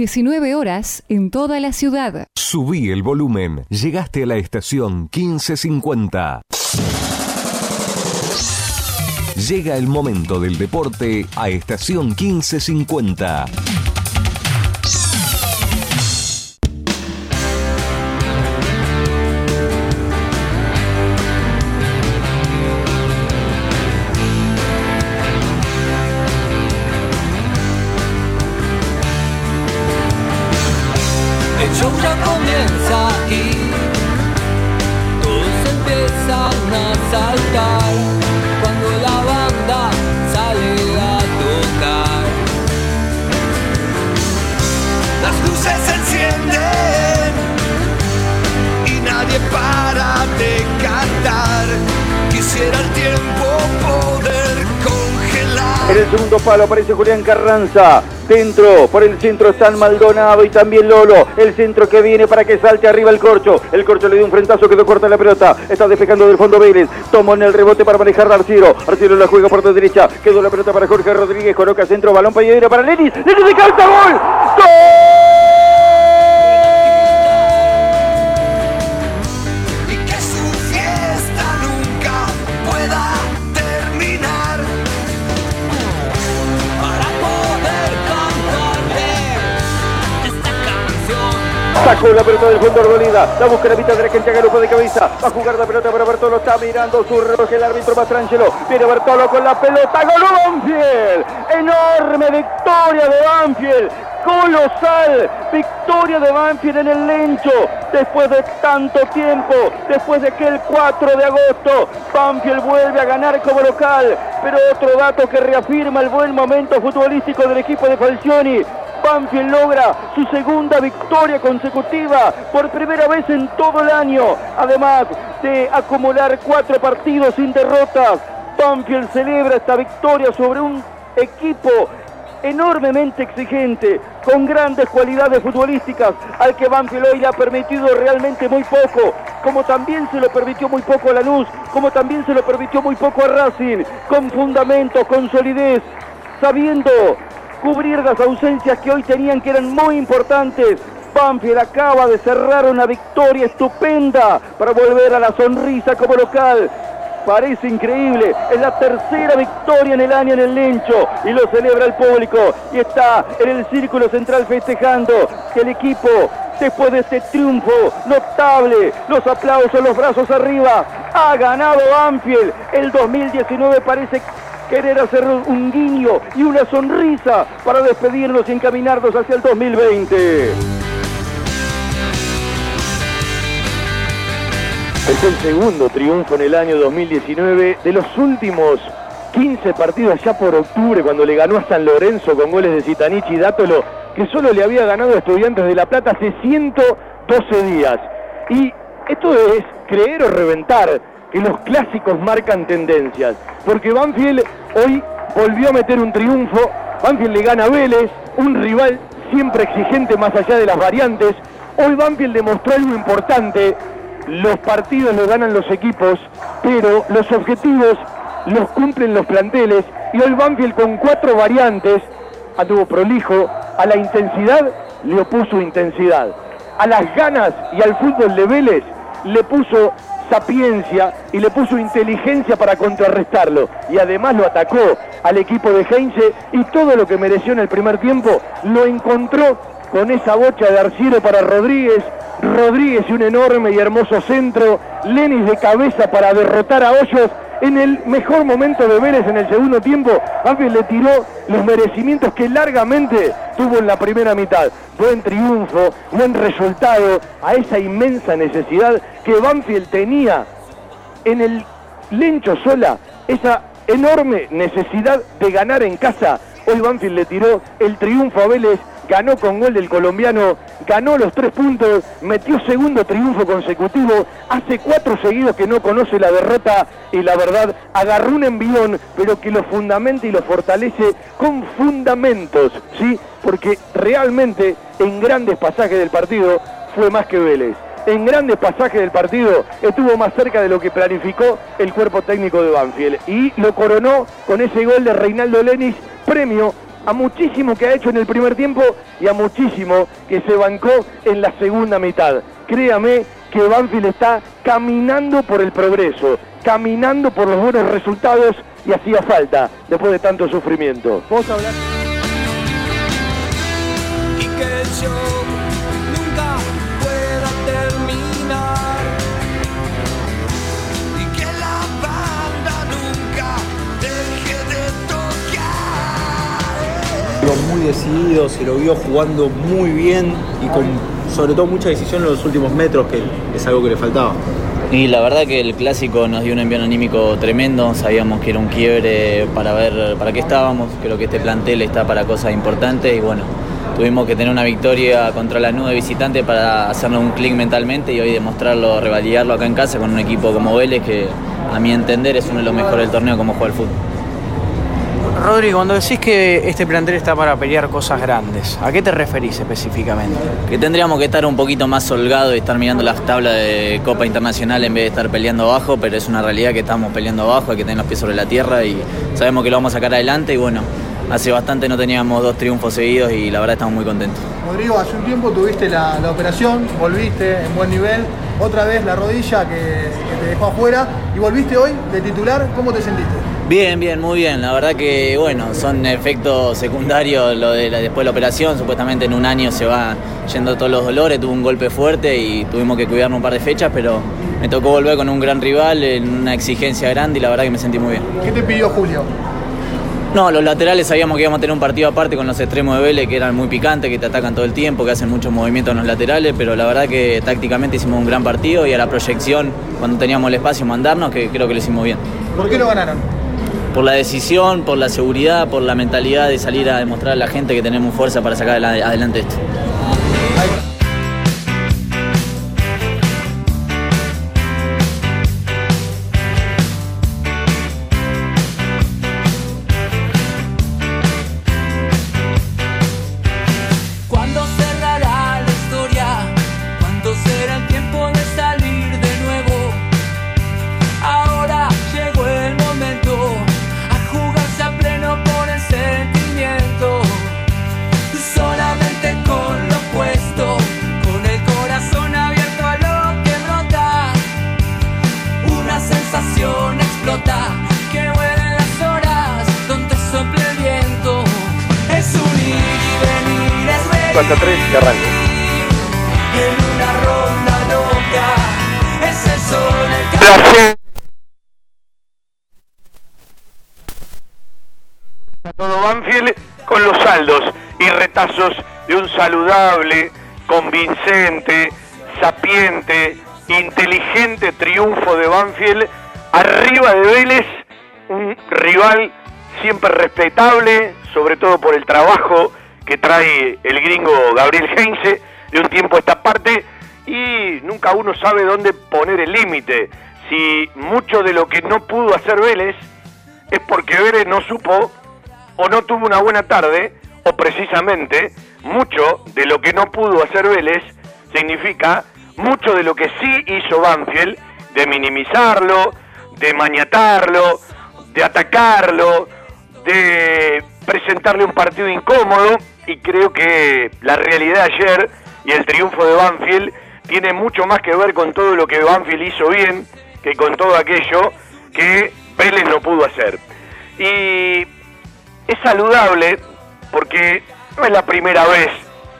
19 horas en toda la ciudad. Subí el volumen. Llegaste a la estación 1550. Llega el momento del deporte a estación 1550. Palo aparece Julián Carranza. Dentro, por el centro están Maldonado y también Lolo. El centro que viene para que salte arriba el corcho. El corcho le dio un frentazo, quedó corta la pelota. Está despejando del fondo Vélez. Tomó en el rebote para manejar a Arciero. Arciero la juega por la derecha. Quedó la pelota para Jorge Rodríguez. Coloca centro, balón para para Lenis. Lenis de gol. ¡Gol! Sacó la pelota del fondo Arboleda. La busca la de la cancha Garupa de cabeza. Va a jugar la pelota para Bertolo. Está mirando su reloj el árbitro Mastrangelo. Viene Bertolo con la pelota. ¡Gol Banfield! Enorme victoria de Banfield. Colosal victoria de Banfield en el Lencho después de tanto tiempo, después de que el 4 de agosto Banfield vuelve a ganar como local, pero otro dato que reafirma el buen momento futbolístico del equipo de Falcioni, Banfield logra su segunda victoria consecutiva por primera vez en todo el año, además de acumular cuatro partidos sin derrotas. Banfield celebra esta victoria sobre un equipo enormemente exigente, con grandes cualidades futbolísticas, al que Banfield hoy le ha permitido realmente muy poco, como también se lo permitió muy poco a Lanús, como también se lo permitió muy poco a Racing, con fundamento, con solidez, sabiendo cubrir las ausencias que hoy tenían que eran muy importantes. Banfield acaba de cerrar una victoria estupenda para volver a la sonrisa como local. Parece increíble, es la tercera victoria en el año en el Lencho y lo celebra el público y está en el círculo central festejando que el equipo después de este triunfo notable, los aplausos, los brazos arriba, ha ganado Banfield. El 2019 parece querer hacer un guiño y una sonrisa para despedirnos y encaminarnos hacia el 2020. Es el segundo triunfo en el año 2019 de los últimos 15 partidos ya por octubre cuando le ganó a San Lorenzo con goles de Zitanich y Dátolo que solo le había ganado a Estudiantes de La Plata hace 112 días. Y esto es creer o reventar que los clásicos marcan tendencias. Porque Banfield hoy volvió a meter un triunfo. Banfield le gana a Vélez, un rival siempre exigente más allá de las variantes. Hoy Banfield demostró algo importante. Los partidos los ganan los equipos, pero los objetivos los cumplen los planteles. Y hoy Banfield con cuatro variantes anduvo prolijo. A la intensidad le opuso intensidad. A las ganas y al fútbol de Vélez le puso sapiencia y le puso inteligencia para contrarrestarlo. Y además lo atacó al equipo de Heinze y todo lo que mereció en el primer tiempo lo encontró con esa bocha de Arciero para Rodríguez. Rodríguez y un enorme y hermoso centro. Lenis de cabeza para derrotar a Hoyos. En el mejor momento de Vélez en el segundo tiempo, Banfield le tiró los merecimientos que largamente tuvo en la primera mitad. Buen triunfo, buen resultado a esa inmensa necesidad que Banfield tenía en el Lencho Sola, esa enorme necesidad de ganar en casa. Hoy Banfield le tiró el triunfo a Vélez, ganó con gol del colombiano, ganó los tres puntos, metió segundo triunfo consecutivo, hace cuatro seguidos que no conoce la derrota y la verdad agarró un envión, pero que lo fundamenta y lo fortalece con fundamentos, ¿sí? Porque realmente en grandes pasajes del partido fue más que Vélez en grandes pasajes del partido estuvo más cerca de lo que planificó el cuerpo técnico de Banfield y lo coronó con ese gol de Reinaldo Lenis, premio a muchísimo que ha hecho en el primer tiempo y a muchísimo que se bancó en la segunda mitad. Créame que Banfield está caminando por el progreso, caminando por los buenos resultados y hacía falta después de tanto sufrimiento. Lo muy decidido, se lo vio jugando muy bien y con sobre todo mucha decisión en los últimos metros, que es algo que le faltaba. Y la verdad que el clásico nos dio un envío anímico tremendo, sabíamos que era un quiebre para ver para qué estábamos, creo que este plantel está para cosas importantes y bueno, tuvimos que tener una victoria contra la nube visitante para hacernos un clic mentalmente y hoy demostrarlo, revalidarlo acá en casa con un equipo como Vélez que a mi entender es uno de los mejores del torneo como juega el fútbol. Rodrigo, cuando decís que este plantel está para pelear cosas grandes, ¿a qué te referís específicamente? Que tendríamos que estar un poquito más holgados y estar mirando las tablas de Copa Internacional en vez de estar peleando abajo, pero es una realidad que estamos peleando abajo, hay que tener los pies sobre la tierra y sabemos que lo vamos a sacar adelante y bueno, hace bastante no teníamos dos triunfos seguidos y la verdad estamos muy contentos. Rodrigo, hace un tiempo tuviste la, la operación, volviste en buen nivel, otra vez la rodilla que, que te dejó afuera y volviste hoy de titular, ¿cómo te sentiste? Bien, bien, muy bien. La verdad que, bueno, son efectos secundarios lo de la- después de la operación. Supuestamente en un año se va yendo todos los dolores. Tuve un golpe fuerte y tuvimos que cuidarnos un par de fechas, pero me tocó volver con un gran rival en una exigencia grande y la verdad que me sentí muy bien. ¿Qué te pidió Julio? No, los laterales sabíamos que íbamos a tener un partido aparte con los extremos de Vélez, que eran muy picantes, que te atacan todo el tiempo, que hacen muchos movimientos en los laterales, pero la verdad que tácticamente hicimos un gran partido y a la proyección, cuando teníamos el espacio, mandarnos, que creo que lo hicimos bien. ¿Por qué no ganaron? Por la decisión, por la seguridad, por la mentalidad de salir a demostrar a la gente que tenemos fuerza para sacar adela- adelante esto. Siempre respetable, sobre todo por el trabajo que trae el gringo Gabriel Heinze de un tiempo a esta parte y nunca uno sabe dónde poner el límite. Si mucho de lo que no pudo hacer Vélez es porque Vélez no supo o no tuvo una buena tarde, o precisamente mucho de lo que no pudo hacer Vélez significa mucho de lo que sí hizo Banfield, de minimizarlo, de maniatarlo, de atacarlo, de presentarle un partido incómodo, y creo que la realidad de ayer y el triunfo de Banfield tiene mucho más que ver con todo lo que Banfield hizo bien que con todo aquello que Vélez no pudo hacer. Y es saludable porque no es la primera vez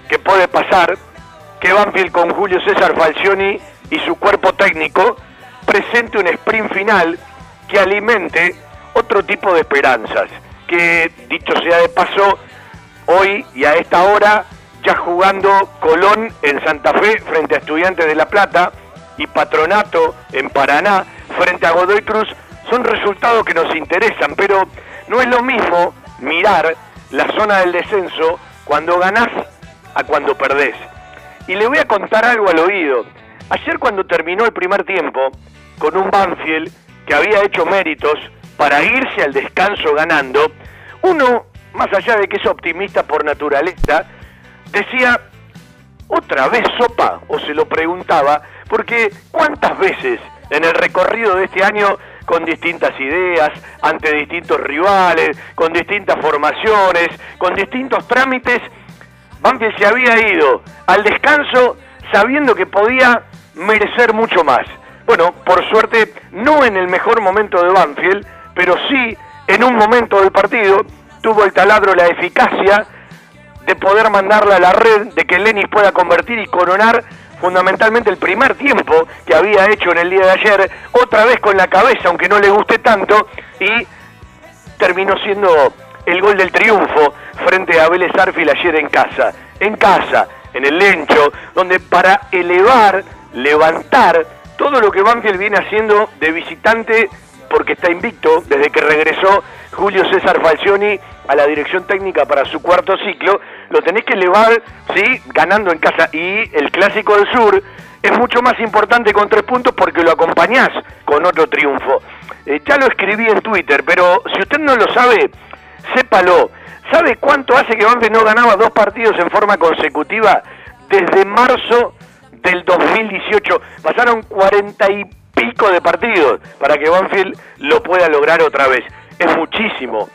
que puede pasar que Banfield con Julio César Falcioni y su cuerpo técnico presente un sprint final que alimente otro tipo de esperanzas. Que dicho sea de paso, hoy y a esta hora ya jugando Colón en Santa Fe frente a Estudiantes de La Plata y Patronato en Paraná frente a Godoy Cruz son resultados que nos interesan, pero no es lo mismo mirar la zona del descenso cuando ganás a cuando perdés. Y le voy a contar algo al oído. Ayer cuando terminó el primer tiempo, con un Banfield que había hecho méritos para irse al descanso ganando, uno, más allá de que es optimista por naturaleza, decía, ¿otra vez sopa? O se lo preguntaba, porque ¿cuántas veces en el recorrido de este año con distintas ideas, ante distintos rivales, con distintas formaciones, con distintos trámites. Banfield se había ido al descanso sabiendo que podía merecer mucho más. Bueno, por suerte, no en el mejor momento de Banfield, pero sí en un momento del partido tuvo el taladro la eficacia de poder mandarla a la red, de que Lenis pueda convertir y coronar fundamentalmente el primer tiempo que había hecho en el día de ayer, otra vez con la cabeza, aunque no le guste tanto, y terminó siendo el gol del triunfo frente a Vélez Arfil ayer en casa. En casa, en el Lencho, donde para elevar, levantar todo lo que Banfield viene haciendo de visitante, porque está invicto desde que regresó Julio César Falcioni a la dirección técnica para su cuarto ciclo, lo tenés que elevar, sí, ganando en casa. Y el clásico del sur es mucho más importante con tres puntos porque lo acompañás con otro triunfo. Eh, ya lo escribí en Twitter, pero si usted no lo sabe, sépalo. ¿Sabe cuánto hace que Banfield no ganaba dos partidos en forma consecutiva? Desde marzo del 2018. Pasaron cuarenta y pico de partidos para que Banfield lo pueda lograr otra vez. Es muchísimo.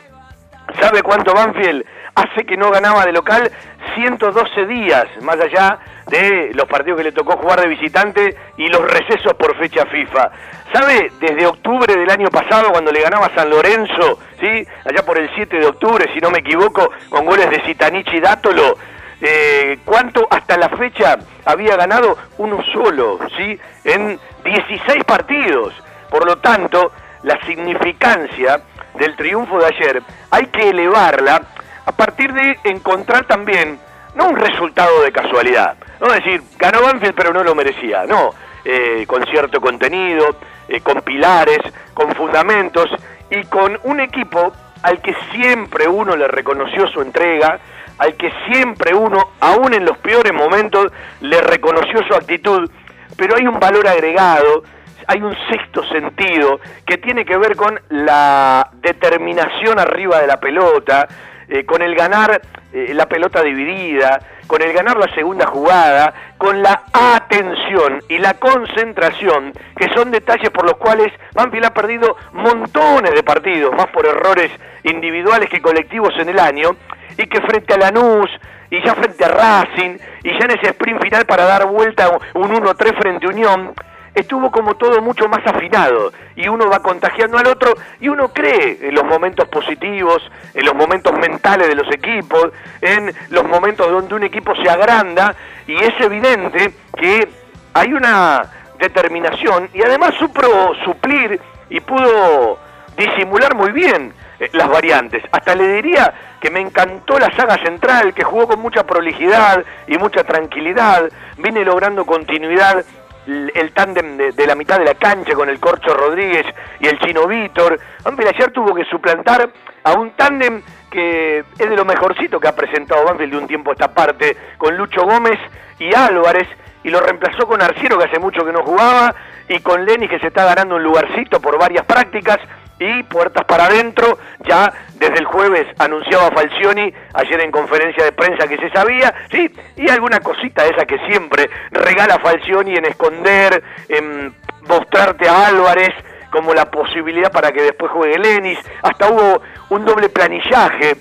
¿Sabe cuánto Banfield hace que no ganaba de local? 112 días, más allá de los partidos que le tocó jugar de visitante y los recesos por fecha FIFA. ¿Sabe? Desde octubre del año pasado, cuando le ganaba San Lorenzo, ¿sí? allá por el 7 de octubre, si no me equivoco, con goles de Citanichi y Dátolo, eh, ¿cuánto hasta la fecha había ganado? Uno solo, ¿sí? En 16 partidos. Por lo tanto, la significancia del triunfo de ayer hay que elevarla a partir de encontrar también, no un resultado de casualidad, no decir, ganó Banfield pero no lo merecía, no, eh, con cierto contenido, eh, con pilares, con fundamentos y con un equipo al que siempre uno le reconoció su entrega, al que siempre uno, aún en los peores momentos, le reconoció su actitud, pero hay un valor agregado, hay un sexto sentido que tiene que ver con la determinación arriba de la pelota, eh, con el ganar eh, la pelota dividida, con el ganar la segunda jugada, con la atención y la concentración, que son detalles por los cuales Banfield ha perdido montones de partidos, más por errores individuales que colectivos en el año, y que frente a Lanús, y ya frente a Racing, y ya en ese sprint final para dar vuelta un 1-3 frente a Unión, estuvo como todo mucho más afinado. Y uno va contagiando al otro y uno cree en los momentos positivos, en los momentos mentales de los equipos, en los momentos donde un equipo se agranda y es evidente que hay una determinación y además supo suplir y pudo disimular muy bien eh, las variantes. Hasta le diría que me encantó la saga central, que jugó con mucha prolijidad y mucha tranquilidad, viene logrando continuidad el tándem de, la mitad de la cancha con el Corcho Rodríguez y el Chino Víctor. Banfield ayer tuvo que suplantar a un tándem que es de lo mejorcito que ha presentado Banfield de un tiempo a esta parte, con Lucho Gómez y Álvarez, y lo reemplazó con Arciero, que hace mucho que no jugaba, y con Lenis, que se está ganando un lugarcito por varias prácticas, y puertas para adentro, ya desde el jueves anunciaba Falcioni ayer en conferencia de prensa que se sabía, sí, y alguna cosita esa que siempre regala Falcioni en esconder, en mostrarte a Álvarez como la posibilidad para que después juegue Lenis, hasta hubo un doble planillaje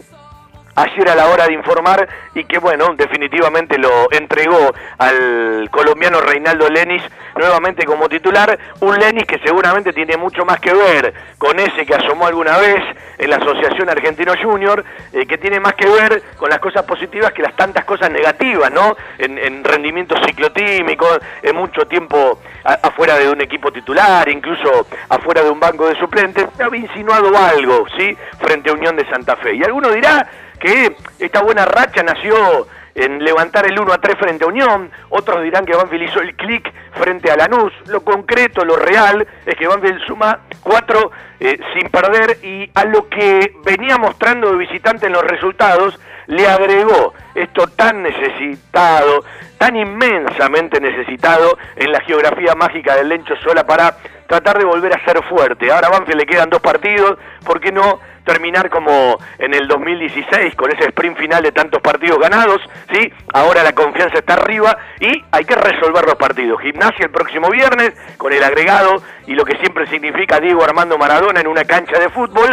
ayer a la hora de informar y que bueno, definitivamente lo entregó al colombiano Reinaldo Lenis nuevamente como titular, un Lenis que seguramente tiene mucho más que ver con ese que asomó alguna vez en la Asociación Argentino Junior, eh, que tiene más que ver con las cosas positivas que las tantas cosas negativas, ¿no? En, en rendimiento ciclotímico, en mucho tiempo afuera de un equipo titular, incluso afuera de un banco de suplentes, había insinuado algo, ¿sí? Frente a Unión de Santa Fe. Y alguno dirá, que esta buena racha nació en levantar el 1 a 3 frente a Unión, otros dirán que Banfield hizo el clic frente a Lanús, lo concreto, lo real, es que Banfield suma 4 eh, sin perder. Y a lo que venía mostrando de visitante en los resultados, le agregó esto tan necesitado, tan inmensamente necesitado en la geografía mágica del Lencho Sola para tratar de volver a ser fuerte. Ahora a Banfield le quedan dos partidos, ¿por qué no terminar como en el 2016 con ese sprint final de tantos partidos ganados, ¿sí? Ahora la confianza está arriba y hay que resolver los partidos. Gimnasia el próximo viernes con el agregado y lo que siempre significa Diego Armando Maradona en una cancha de fútbol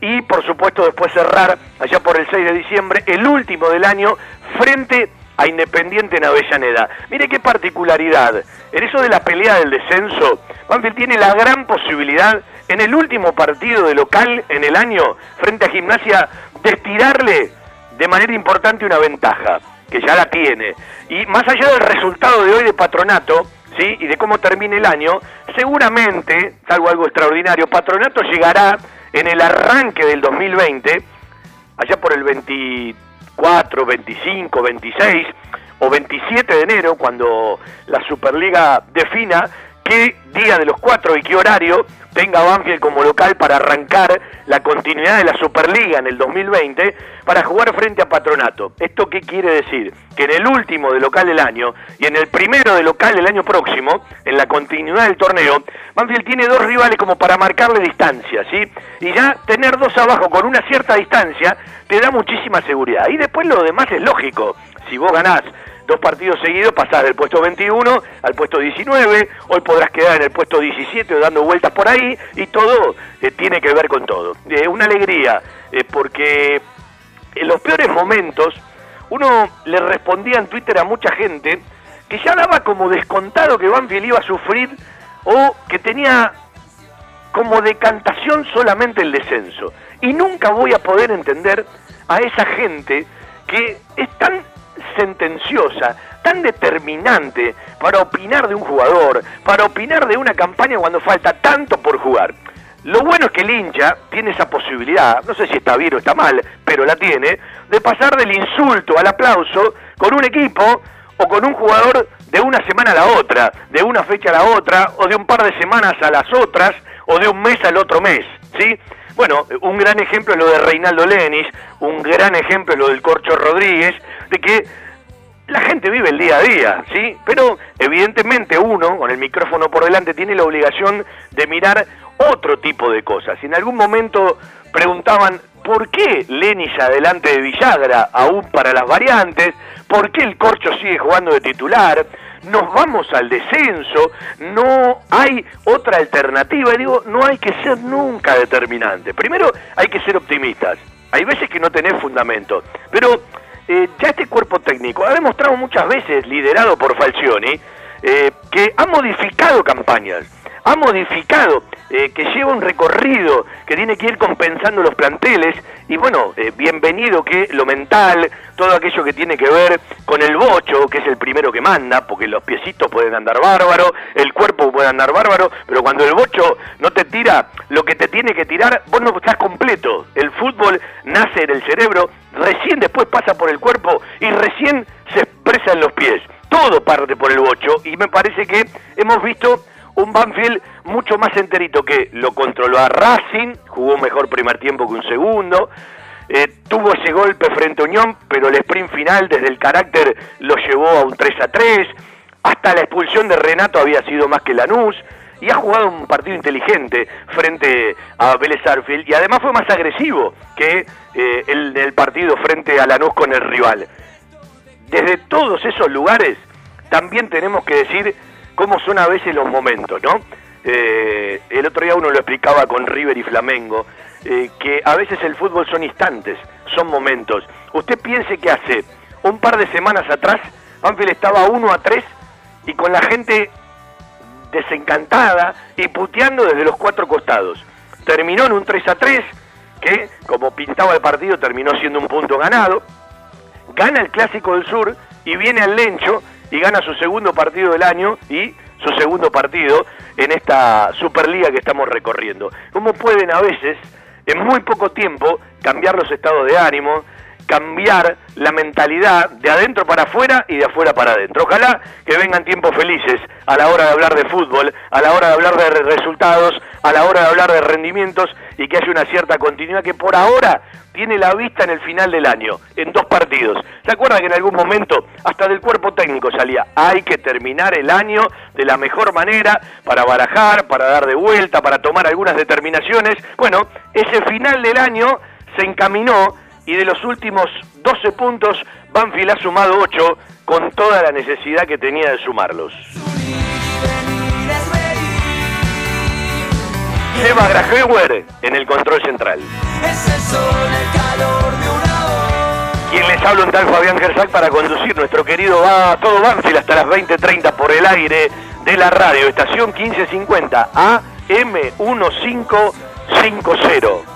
y por supuesto después cerrar allá por el 6 de diciembre el último del año frente Independiente en Avellaneda. Mire qué particularidad. En eso de la pelea del descenso, Banfield tiene la gran posibilidad en el último partido de local en el año frente a Gimnasia de estirarle de manera importante una ventaja, que ya la tiene. Y más allá del resultado de hoy de Patronato, ¿sí? y de cómo termine el año, seguramente, salvo algo extraordinario, Patronato llegará en el arranque del 2020, allá por el 24, 25, 26 o 27 de enero, cuando la Superliga defina qué día de los cuatro y qué horario tenga Banfield como local para arrancar la continuidad de la Superliga en el 2020 para jugar frente a Patronato. ¿Esto qué quiere decir? Que en el último de local del año y en el primero de local del año próximo, en la continuidad del torneo, Banfield tiene dos rivales como para marcarle distancia, ¿sí? Y ya tener dos abajo con una cierta distancia te da muchísima seguridad. Y después lo demás es lógico. Si vos ganás dos partidos seguidos pasás del puesto 21 al puesto 19, hoy podrás quedar en el puesto 17 o dando vueltas por ahí y todo eh, tiene que ver con todo. Eh, una alegría, eh, porque en los peores momentos uno le respondía en Twitter a mucha gente que ya daba como descontado que Banfield iba a sufrir o que tenía como decantación solamente el descenso. Y nunca voy a poder entender a esa gente que es tan sentenciosa, tan determinante para opinar de un jugador, para opinar de una campaña cuando falta tanto por jugar. Lo bueno es que el hincha tiene esa posibilidad, no sé si está bien o está mal, pero la tiene, de pasar del insulto al aplauso con un equipo o con un jugador de una semana a la otra, de una fecha a la otra, o de un par de semanas a las otras, o de un mes al otro mes, ¿sí? Bueno, un gran ejemplo es lo de Reinaldo Lenis, un gran ejemplo es lo del Corcho Rodríguez, de que la gente vive el día a día, ¿sí? Pero evidentemente uno, con el micrófono por delante, tiene la obligación de mirar otro tipo de cosas. Si en algún momento preguntaban por qué Lenis adelante de Villagra, aún para las variantes, por qué el Corcho sigue jugando de titular, nos vamos al descenso, no hay otra alternativa. Y digo, no hay que ser nunca determinante. Primero hay que ser optimistas. Hay veces que no tenés fundamento. Pero eh, ya este cuerpo técnico ha demostrado muchas veces, liderado por Falcioni, eh, que ha modificado campañas, ha modificado, eh, que lleva un recorrido, que tiene que ir compensando los planteles, y bueno, eh, bienvenido que lo mental, todo aquello que tiene que ver con el bocho, que es el primero que manda, porque los piecitos pueden andar bárbaro, el cuerpo puede andar bárbaro, pero cuando el bocho no te tira lo que te tiene que tirar, vos no estás completo. El fútbol nace en el cerebro, recién después pasa por el cuerpo y recién se expresa en los pies. Todo parte por el bocho y me parece que hemos visto un Banfield mucho más enterito que lo controló a Racing, jugó mejor primer tiempo que un segundo, eh, tuvo ese golpe frente a Unión, pero el sprint final desde el carácter lo llevó a un 3 a 3, hasta la expulsión de Renato había sido más que Lanús, y ha jugado un partido inteligente frente a Vélez Arfield, y además fue más agresivo que eh, el, el partido frente a Lanús con el rival. Desde todos esos lugares también tenemos que decir cómo son a veces los momentos, ¿no? Eh, el otro día uno lo explicaba con River y Flamengo, eh, que a veces el fútbol son instantes, son momentos. Usted piense que hace un par de semanas atrás, Banfield estaba 1 a 3 y con la gente desencantada y puteando desde los cuatro costados. Terminó en un 3 a 3, que como pintaba el partido terminó siendo un punto ganado. Gana el Clásico del Sur y viene al Lencho y gana su segundo partido del año y su segundo partido en esta Superliga que estamos recorriendo. ¿Cómo pueden a veces, en muy poco tiempo, cambiar los estados de ánimo cambiar la mentalidad de adentro para afuera y de afuera para adentro. Ojalá que vengan tiempos felices a la hora de hablar de fútbol, a la hora de hablar de resultados, a la hora de hablar de rendimientos y que haya una cierta continuidad que por ahora tiene la vista en el final del año, en dos partidos. ¿Se acuerda que en algún momento hasta del cuerpo técnico salía, hay que terminar el año de la mejor manera para barajar, para dar de vuelta, para tomar algunas determinaciones? Bueno, ese final del año se encaminó y de los últimos 12 puntos, Banfield ha sumado 8 con toda la necesidad que tenía de sumarlos. Seba Grajeuer en el control central. Quien les habla un tal Fabián Gersac para conducir nuestro querido va todo Banfield hasta las 20.30 por el aire de la radio, estación 1550 AM 1550.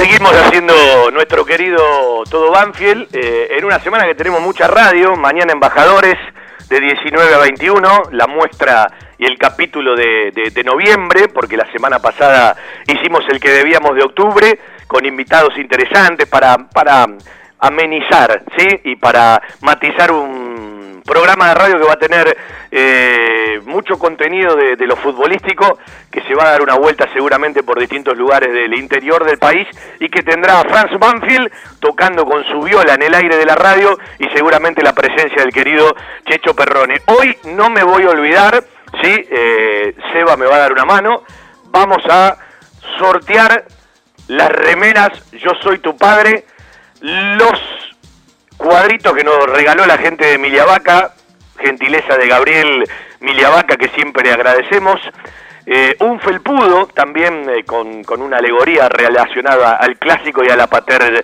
Seguimos haciendo nuestro querido Todo Banfield eh, en una semana que tenemos mucha radio, mañana embajadores de 19 a 21, la muestra y el capítulo de, de- de noviembre, porque la semana pasada hicimos el que debíamos de octubre, con invitados interesantes para, para amenizar, ¿sí? Y para matizar un programa de radio que va a tener eh, mucho contenido de, lo futbolístico, que se va a dar una vuelta seguramente por distintos lugares del interior del país y que tendrá a Franz Banfield tocando con su viola en el aire de la radio y seguramente la presencia del querido Checho Perrone. Hoy no me voy a olvidar, sí, eh, Seba me va a dar una mano, vamos a sortear las remeras Yo soy tu padre, los cuadritos que nos regaló la gente de Miliavaca, gentileza de Gabriel Miliavaca que siempre agradecemos. Eh, un felpudo también eh, con, con una alegoría relacionada al clásico y a la paternidad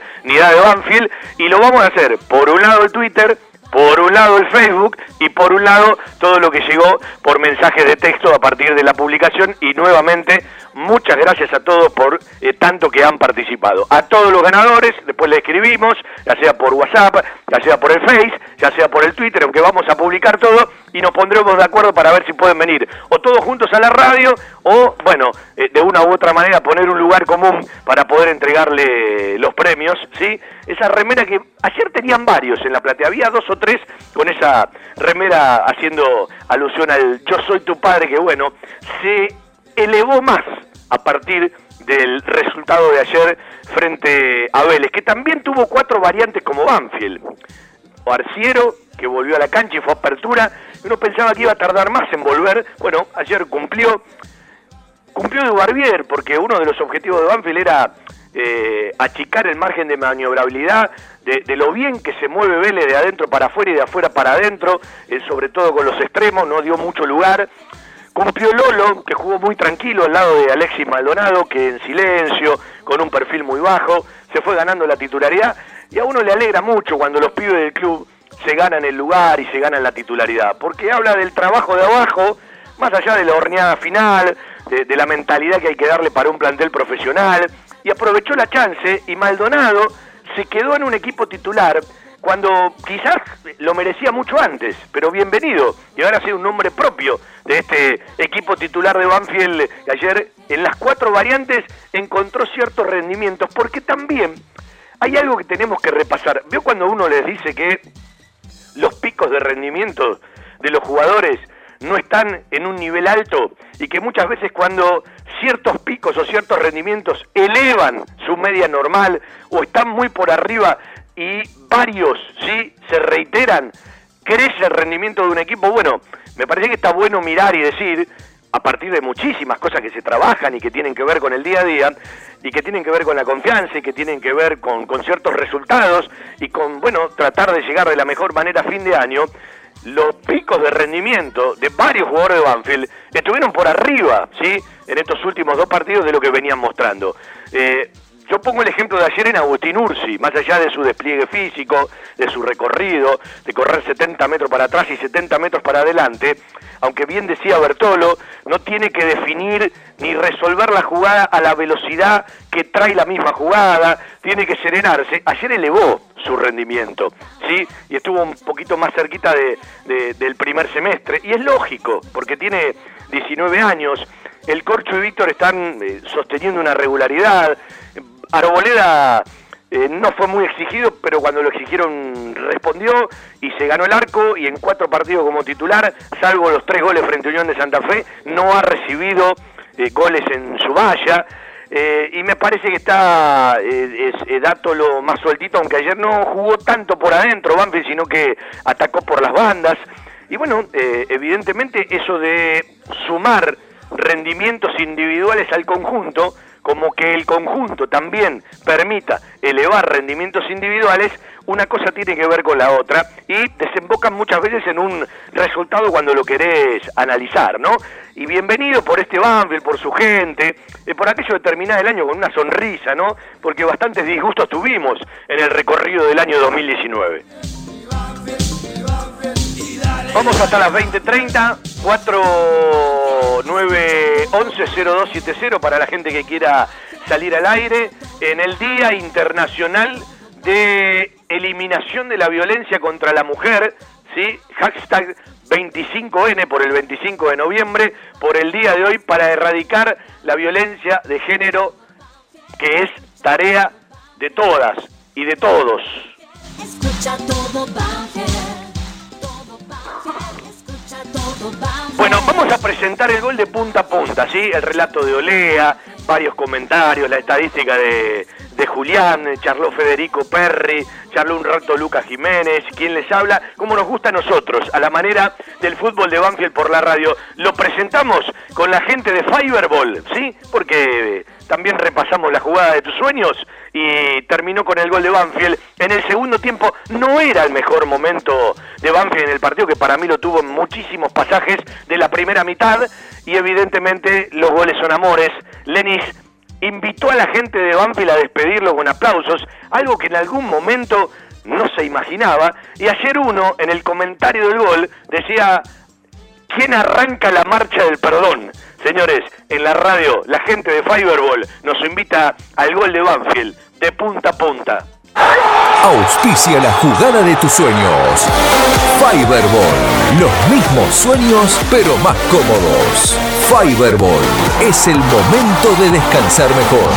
de Banfield. Y lo vamos a hacer por un lado el Twitter, por un lado el Facebook y por un lado todo lo que llegó por mensajes de texto a partir de la publicación. Y nuevamente, muchas gracias a todos por eh, tanto que han participado. A todos los ganadores, después le escribimos, ya sea por WhatsApp, ya sea por el Face, ya sea por el Twitter, aunque vamos a publicar todo y nos pondremos de acuerdo para ver si pueden venir o todos juntos a la radio o, bueno, eh, de una u otra manera poner un lugar común para poder entregarle los premios, ¿sí? Esa remera que ayer tenían varios en la platea, había dos o tres con esa remera haciendo alusión al yo soy tu padre, que bueno, se elevó más a partir del resultado de ayer frente a Vélez, que también tuvo cuatro variantes como Banfield. Arciero, que volvió a la cancha y fue apertura, uno pensaba que iba a tardar más en volver, bueno, ayer cumplió, cumplió de Barbier, porque uno de los objetivos de Banfield era eh, achicar el margen de maniobrabilidad, de, lo bien que se mueve Vélez de adentro para afuera y de afuera para adentro, eh, sobre todo con los extremos, no dio mucho lugar. Cumplió Lolo, que jugó muy tranquilo al lado de Alexis Maldonado, que en silencio, con un perfil muy bajo, se fue ganando la titularidad. Y a uno le alegra mucho cuando los pibes del club se ganan el lugar y se ganan la titularidad, porque habla del trabajo de abajo, más allá de la horneada final, de la mentalidad que hay que darle para un plantel profesional, y aprovechó la chance y Maldonado se quedó en un equipo titular cuando quizás lo merecía mucho antes, pero bienvenido, y ahora sido un nombre propio de este equipo titular de Banfield, ayer en las cuatro variantes encontró ciertos rendimientos, porque también hay algo que tenemos que repasar. ¿Vio cuando uno les dice que los picos de rendimiento de los jugadores no están en un nivel alto y que muchas veces cuando ciertos picos o ciertos rendimientos elevan su media normal o están muy por arriba y varios, ¿sí? Se reiteran, crece el rendimiento de un equipo. Bueno, me parece que está bueno mirar y decir, a partir de muchísimas cosas que se trabajan y que tienen que ver con el día a día, y que tienen que ver con la confianza y que tienen que ver con, con ciertos resultados y con, bueno, tratar de llegar de la mejor manera a fin de año, los picos de rendimiento de varios jugadores de Banfield estuvieron por arriba, ¿sí? En estos últimos dos partidos de lo que venían mostrando. Eh, yo pongo el ejemplo de ayer en Agustín Ursi, más allá de su despliegue físico, de su recorrido, de correr 70 metros para atrás y 70 metros para adelante, aunque bien decía Bertolo, no tiene que definir ni resolver la jugada a la velocidad que trae la misma jugada, tiene que serenarse. Ayer elevó su rendimiento, ¿sí? Y estuvo un poquito más cerquita de, del primer semestre, y es lógico, porque tiene 19 años, el Corcho y Víctor están eh, sosteniendo una regularidad, Arboleda eh, no fue muy exigido, pero cuando lo exigieron respondió y se ganó el arco y en cuatro partidos como titular, salvo los tres goles frente a Unión de Santa Fe, no ha recibido eh, goles en su valla. Eh, y me parece que está es, dato lo más sueltito, aunque ayer no jugó tanto por adentro Banfield, sino que atacó por las bandas. Y bueno, evidentemente eso de sumar rendimientos individuales al conjunto, como que el conjunto también permita elevar rendimientos individuales, una cosa tiene que ver con la otra y desembocan muchas veces en un resultado cuando lo querés analizar, ¿no? Y bienvenido por este Banfield, por su gente, eh, por aquello de terminar el año con una sonrisa, ¿no? Porque bastantes disgustos tuvimos en el recorrido del año 2019. Vamos hasta las 20.30, 4911-0270 para la gente que quiera salir al aire en el Día Internacional de Eliminación de la Violencia contra la Mujer, ¿sí? Hashtag 25N por el 25 de noviembre, por el día de hoy, para erradicar la violencia de género que es tarea de todas y de todos. Escucha todo Bueno, vamos a presentar el gol de punta a punta, ¿sí? El relato de Olea, varios comentarios, la estadística de, de Julián, charló Federico Perry, charló un rato Lucas Jiménez, quien les habla, como nos gusta a nosotros, a la manera del fútbol de Banfield por la radio. Lo presentamos con la gente de Fiberball, ¿sí? Porque también repasamos la jugada de tus sueños y terminó con el gol de Banfield. En el segundo tiempo no era el mejor momento de Banfield en el partido, que para mí lo tuvo en muchísimos pasajes de la primera mitad y evidentemente los goles son amores. Lenis invitó a la gente de Banfield a despedirlo con aplausos, algo que en algún momento no se imaginaba. Y ayer uno, en el comentario del gol, decía, ¿quién arranca la marcha del perdón? Señores, en la radio, la gente de Fiberball nos invita al gol de Banfield, de punta a punta. Auspicia la jugada de tus sueños. Fiberball. Los mismos sueños, pero más cómodos. Fiberball. Es el momento de descansar mejor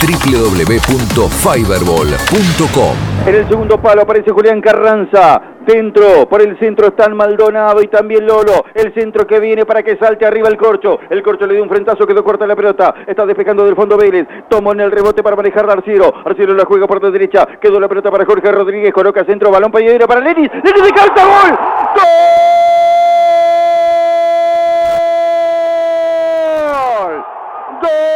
www.fiberball.com En el segundo palo aparece Julián Carranza. Dentro, por el centro están Maldonado y también Lolo. El centro que viene para que salte arriba el corcho. El corcho le dio un frentazo, quedó corta la pelota. Está despejando del fondo Vélez. Tomó en el rebote para manejar a Arciero. Arciero la juega por la derecha. Quedó la pelota para Jorge Rodríguez. Coloca centro, balón para para Lenis. Lenis de calza, gol. ¡Gol! ¡Gol!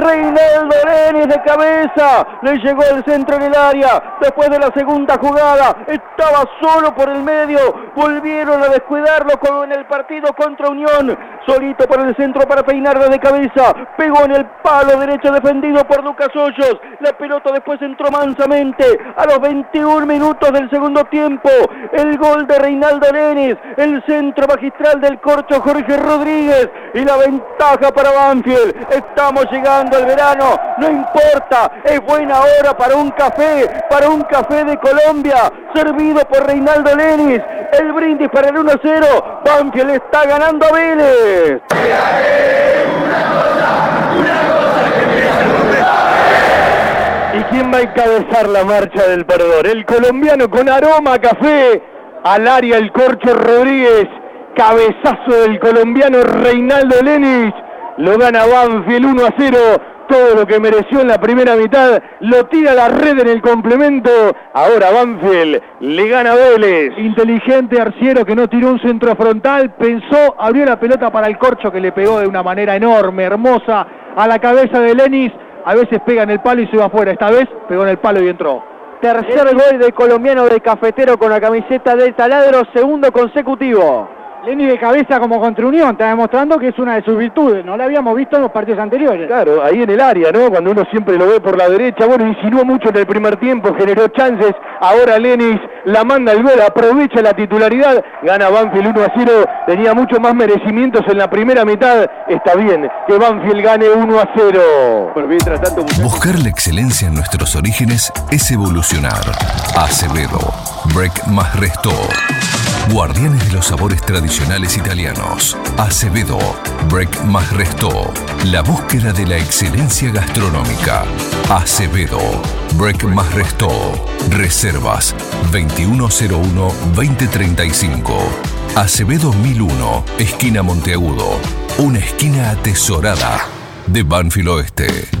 Reinaldo Lenis de cabeza. Le llegó el centro en el área. Después de la segunda jugada. Estaba solo por el medio. Volvieron a descuidarlo como en el partido contra Unión. Solito por el centro para peinarla de cabeza. Pegó en el palo derecho defendido por Lucas Hoyos. La pelota después entró mansamente. A los 21 minutos del segundo tiempo. El gol de Reinaldo Lenis. El centro magistral del corcho Jorge Rodríguez. Y la ventaja para Banfield. Estamos llegando verano. No importa. Es buena hora para un café. Para un café de Colombia. Servido por Reinaldo Lenis. El brindis para el 1-0. Banfield está ganando a Vélez. Romper. ¿Quién va a encabezar la marcha del perdedor? El colombiano con aroma a café. Al área el Corcho Rodríguez. Cabezazo del colombiano Reinaldo Lenis. Lo gana Banfield 1 a 0. Todo lo que mereció en la primera mitad lo tira a la red en el complemento. Ahora Banfield le gana a Vélez. Inteligente Arciero que no tiró un centro frontal, pensó, abrió la pelota para el corcho que le pegó de una manera enorme, hermosa, a la cabeza de Lenis. A veces pega en el palo y se va afuera. Esta vez pegó en el palo y entró. Tercer gol del colombiano de cafetero con la camiseta del taladro, segundo consecutivo. Lenny de cabeza como contra Unión, está demostrando que es una de sus virtudes, no la habíamos visto en los partidos anteriores. Claro, ahí en el área, ¿no? Cuando uno siempre lo ve por la derecha, bueno, insinuó mucho en el primer tiempo, generó chances, ahora Lenis la manda el gol, aprovecha la titularidad, gana Banfield 1 a 0, tenía mucho más merecimientos en la primera mitad, está bien que Banfield gane 1 a 0. Pero mientras tanto, Buscar la excelencia en nuestros orígenes es evolucionar. Acevedo, Break más Resto. Guardianes de los sabores tradicionales italianos. Acevedo, Break más Resto. La búsqueda de la excelencia gastronómica. Acevedo, Break más Resto. Reservas 2101-2035. Acevedo 1001, esquina Monteagudo. Una esquina atesorada de Banfield Oeste.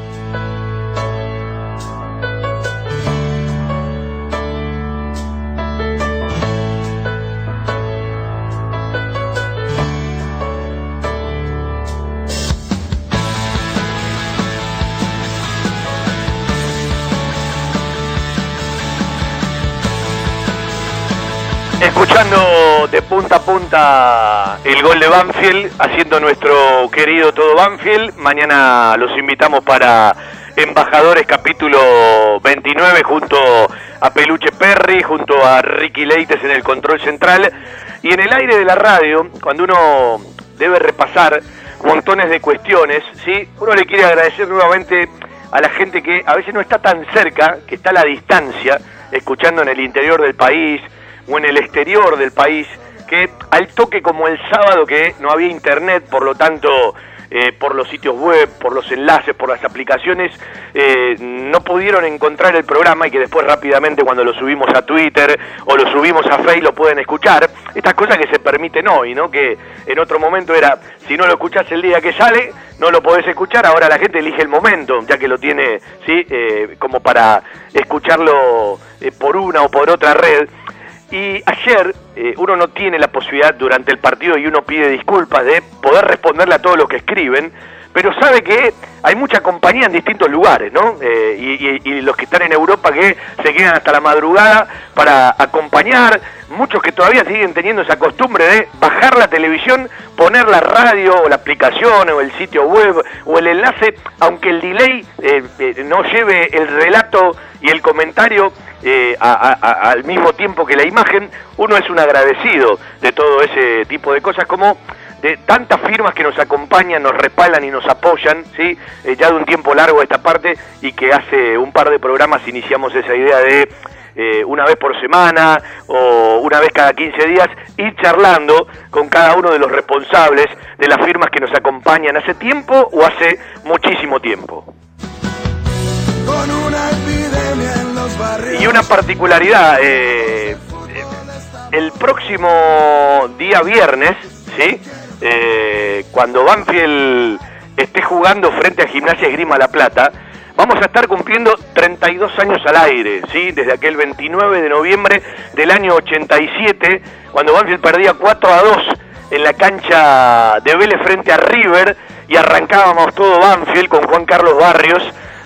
De punta a punta el gol de Banfield, haciendo nuestro querido todo Banfield. Mañana los invitamos para Embajadores capítulo 29 junto a Peluche Perry, junto a Ricky Leites en el control central. Y en el aire de la radio, cuando uno debe repasar montones de cuestiones, ¿sí? uno le quiere agradecer nuevamente a la gente que a veces no está tan cerca, que está a la distancia, escuchando en el interior del país o en el exterior del país, que al toque como el sábado que no había internet, por lo tanto eh, por los sitios web, por los enlaces, por las aplicaciones, eh, no pudieron encontrar el programa y que después rápidamente cuando lo subimos a Twitter o lo subimos a Facebook lo pueden escuchar. Estas cosas que se permiten hoy, ¿no? Que en otro momento era, si no lo escuchás el día que sale, no lo podés escuchar, ahora la gente elige el momento, ya que lo tiene, ¿sí? Eh, como para escucharlo por una o por otra red. Y ayer eh, uno no tiene la posibilidad durante el partido y uno pide disculpas de poder responderle a todos los que escriben, pero sabe que hay mucha compañía en distintos lugares, ¿no? Eh, y, y- y los que están en Europa que se quedan hasta la madrugada para acompañar, muchos que todavía siguen teniendo esa costumbre de bajar la televisión, poner la radio o la aplicación o el sitio web o el enlace, aunque el delay eh, eh, no lleve el relato y el comentario eh, al mismo tiempo que la imagen, uno es un agradecido de todo ese tipo de cosas como de tantas firmas que nos acompañan, nos respaldan y nos apoyan, ¿sí? Eh, ya de un tiempo largo esta parte y que hace un par de programas iniciamos esa idea de eh, una vez por semana o una vez cada 15 días ir charlando con cada uno de los responsables de las firmas que nos acompañan hace tiempo o hace muchísimo tiempo. Con una Y una particularidad, eh, eh, el próximo día viernes, ¿sí? Eh, cuando Banfield esté jugando frente a Gimnasia Esgrima La Plata, vamos a estar cumpliendo 32 años al aire, ¿sí? Desde aquel 29 de noviembre del año 87, cuando Banfield perdía 4 a 2 en la cancha de Vélez frente a River y arrancábamos todo Banfield con Juan Carlos Barrios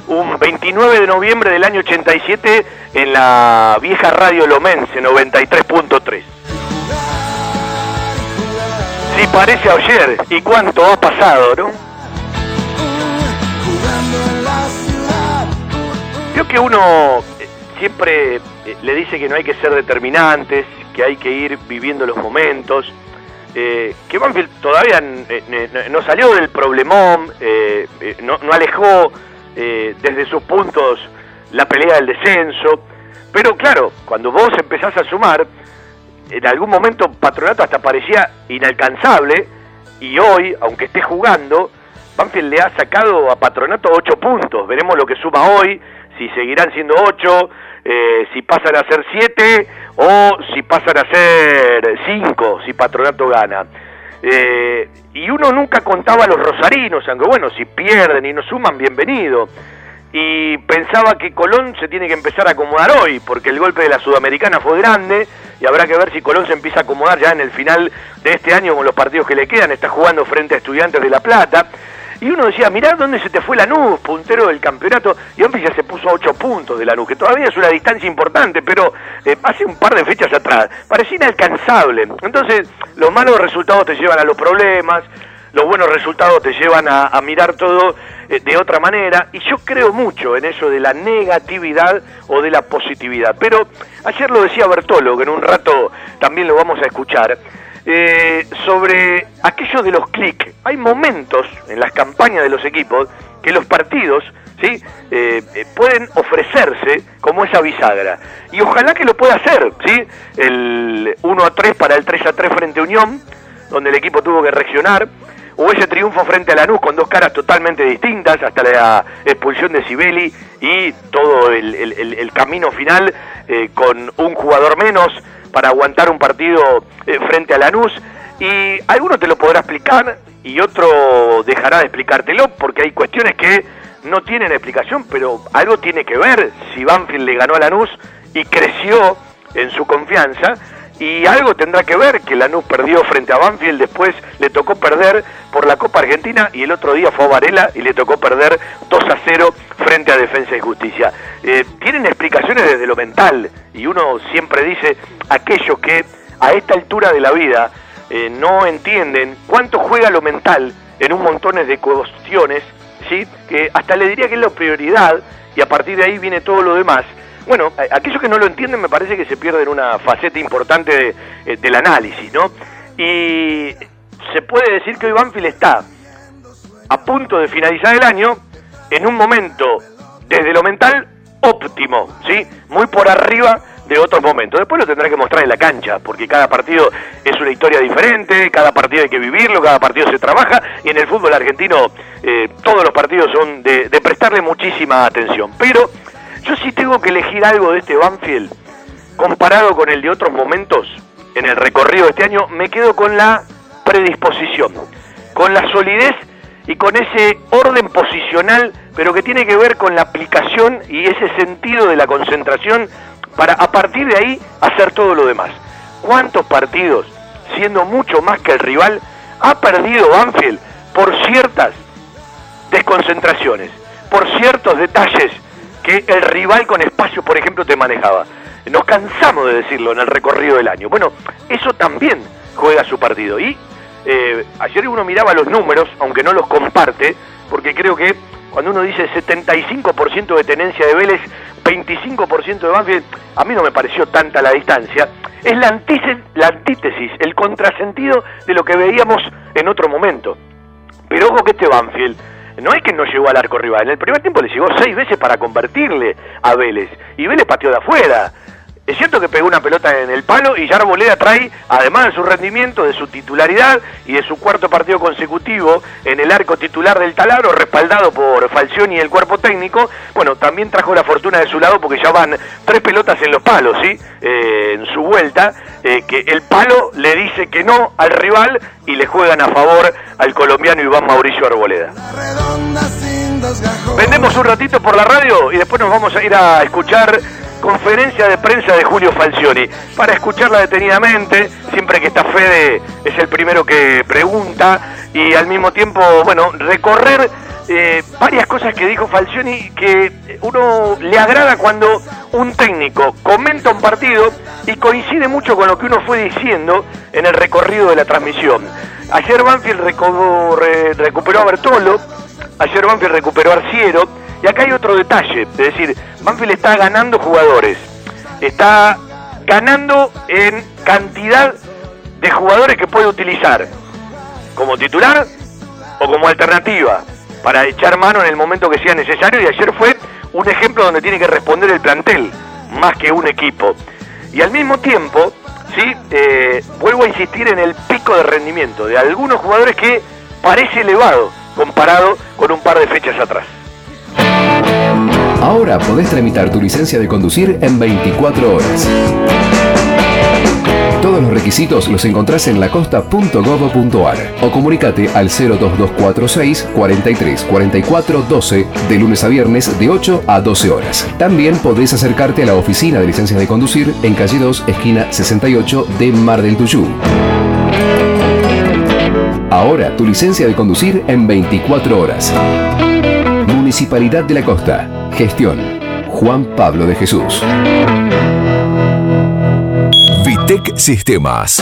un 29 de noviembre del año 87 en la vieja radio Lomense 93.3. Sí, parece ayer. ¿Y cuánto ha pasado, no? Creo que uno, eh, siempre eh, le dice que no hay que ser determinantes, que hay que ir viviendo los momentos. eh, que Banfield todavía no salió del problemón, eh, no, no alejó eh, desde sus puntos la pelea del descenso. Pero claro, cuando vos empezás a sumar, en algún momento Patronato hasta parecía inalcanzable y hoy, aunque esté jugando, Banfield le ha sacado a Patronato 8 puntos. Veremos lo que suma hoy, si seguirán siendo 8, eh, si pasan a ser 7 o si pasan a ser 5, si Patronato gana. Eh, y uno nunca contaba a los rosarinos, aunque bueno, si pierden y no suman, bienvenido. Y pensaba que Colón se tiene que empezar a acomodar hoy, porque el golpe de la Sudamericana fue grande y habrá que ver si Colón se empieza a acomodar ya en el final de este año con los partidos que le quedan. Está jugando frente a Estudiantes de La Plata. Y uno decía, mirá dónde se te fue Lanús, puntero del campeonato. Y hombre ya se puso a 8 puntos de Lanús, que todavía es una distancia importante, pero eh, hace un par de fechas atrás parecía inalcanzable. Entonces, los malos resultados te llevan a los problemas, los buenos resultados te llevan a, a mirar todo eh, de otra manera. Y yo creo mucho en eso de la negatividad o de la positividad. Pero ayer lo decía Bertolo, que en un rato también lo vamos a escuchar eh, sobre aquello de los clics. Hay momentos en las campañas de los equipos que los partidos ¿sí? Eh, eh, pueden ofrecerse como esa bisagra. Y ojalá que lo pueda hacer. ¿sí? El 1 a 3 para el 3 a 3 frente a Unión, donde el equipo tuvo que reaccionar. O ese triunfo frente a Lanús con dos caras totalmente distintas, hasta la expulsión de Sibeli y todo el, camino final eh, con un jugador menos para aguantar un partido eh, frente a Lanús. Y alguno te lo podrá explicar y otro dejará de explicártelo porque hay cuestiones que no tienen explicación, pero algo tiene que ver si Banfield le ganó a Lanús y creció en su confianza. Y algo tendrá que ver que Lanús perdió frente a Banfield, después le tocó perder por la Copa Argentina y el otro día fue a Varela y le tocó perder 2 a 0 frente a Defensa y Justicia. Eh, tienen explicaciones desde lo mental y uno siempre dice aquellos que a esta altura de la vida eh, no entienden cuánto juega lo mental en un montón de cuestiones, ¿sí? que hasta le diría que es la prioridad y a partir de ahí viene todo lo demás. Bueno, aquellos que no lo entienden me parece que se pierden una faceta importante de- eh, del análisis, ¿no? Y se puede decir que hoy Banfield está a punto de finalizar el año en un momento, desde lo mental, óptimo, ¿sí? Muy por arriba de otros momentos. Después lo tendrá que mostrar en la cancha, porque cada partido es una historia diferente, cada partido hay que vivirlo, cada partido se trabaja, y en el fútbol argentino eh, todos los partidos son de, de prestarle muchísima atención. Pero yo sí tengo que elegir algo de este Banfield, comparado con el de otros momentos en el recorrido de este año, me quedo con la predisposición, con la solidez y con ese orden posicional, pero que tiene que ver con la aplicación y ese sentido de la concentración para a partir de ahí hacer todo lo demás. ¿Cuántos partidos, siendo mucho más que el rival, ha perdido Banfield por ciertas desconcentraciones, por ciertos detalles que el rival con espacio, por ejemplo, te manejaba? Nos cansamos de decirlo en el recorrido del año. Bueno, eso también juega su partido. Y eh, ayer uno miraba los números, aunque no los comparte, porque creo que cuando uno dice 75% de tenencia de Vélez, 25% de Banfield, a mí no me pareció tanta la distancia. Es la, antíce- la antítesis, el contrasentido de lo que veíamos en otro momento. Pero ojo que este Banfield no es que no llegó al arco rival. En el primer tiempo le llegó seis veces para convertirle a Vélez. Y Vélez pateó de afuera. Es cierto que pegó una pelota en el palo y ya Arboleda trae, además de su rendimiento, de su titularidad y de su cuarto partido consecutivo en el arco titular del taladro, respaldado por Falcioni y el cuerpo técnico, bueno, también trajo la fortuna de su lado porque ya van tres pelotas en los palos, ¿sí? Eh, en su vuelta, eh, que el palo le dice que no al rival y le juegan a favor al colombiano Iván Mauricio Arboleda. Vendemos un ratito por la radio y después nos vamos a ir a escuchar conferencia de prensa de Julio Falcioni para escucharla detenidamente, siempre que está Fede es el primero que pregunta y al mismo tiempo, bueno, recorrer eh, varias cosas que dijo Falcioni que uno le agrada cuando un técnico comenta un partido y coincide mucho con lo que uno fue diciendo en el recorrido de la transmisión. Ayer Banfield reco- re- recuperó a Bertolo, ayer Banfield recuperó a Arciero, Y acá hay otro detalle, es decir, Banfield está ganando jugadores, está ganando en cantidad de jugadores que puede utilizar como titular o como alternativa para echar mano en el momento que sea necesario y ayer fue un ejemplo donde tiene que responder el plantel más que un equipo. Y al mismo tiempo, sí, eh, vuelvo a insistir en el pico de rendimiento de algunos jugadores que parece elevado comparado con un par de fechas atrás. Ahora podés tramitar tu licencia de conducir en 24 horas. Todos los requisitos los encontrás en lacosta.gov.ar o comunicate al 02246 43 44 12 de lunes a viernes de 8 a 12 horas. También podés acercarte a la oficina de licencias de conducir en calle 2, esquina 68 de Mar del Tuyú. Ahora tu licencia de conducir en 24 horas. Municipalidad de la Costa. Gestión. Juan Pablo de Jesús. Vitec Sistemas.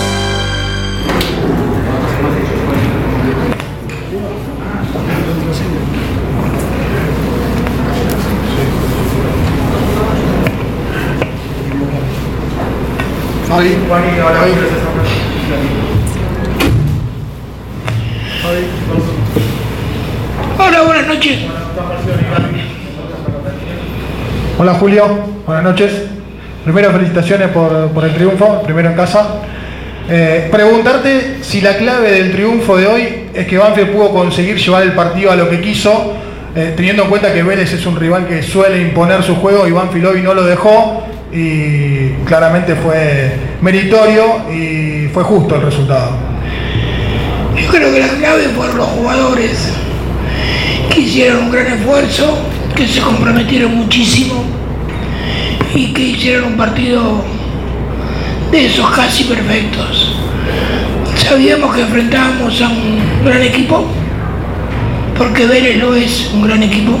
Fabi, Fabi. Hola, buenas noches. Hola Julio, buenas noches. Primero felicitaciones por, por el triunfo, primero en casa. Eh, preguntarte si la clave del triunfo de hoy es que Banfield pudo conseguir llevar el partido a lo que quiso, eh, teniendo en cuenta que Vélez es un rival que suele imponer su juego y Banfield hoy no lo dejó y claramente fue meritorio y fue justo el resultado. Yo creo que la clave fueron los jugadores que hicieron un gran esfuerzo, que se comprometieron muchísimo y que hicieron un partido de esos casi perfectos. Sabíamos que enfrentábamos a un gran equipo, porque Vélez no es un gran equipo,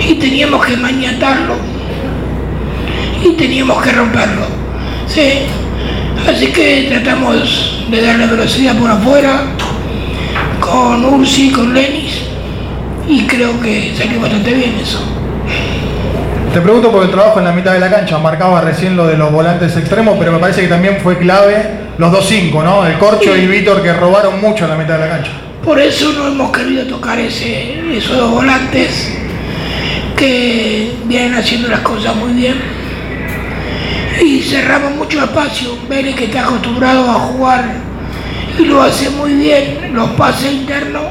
y teníamos que maniatarlo y teníamos que romperlo. ¿sí? Así que tratamos de darle velocidad por afuera con Ursi, con Lenis y creo que salió bastante bien eso. Te pregunto por el trabajo en la mitad de la cancha, marcaba recién lo de los volantes extremos, pero me parece que también fue clave los dos cinco, ¿no? El Corcho y Víctor que robaron mucho en la mitad de la cancha. Por eso no hemos querido tocar ese, esos dos volantes que vienen haciendo las cosas muy bien. Y cerramos mucho espacio. Vélez que está acostumbrado a jugar y lo hace muy bien, los pases internos.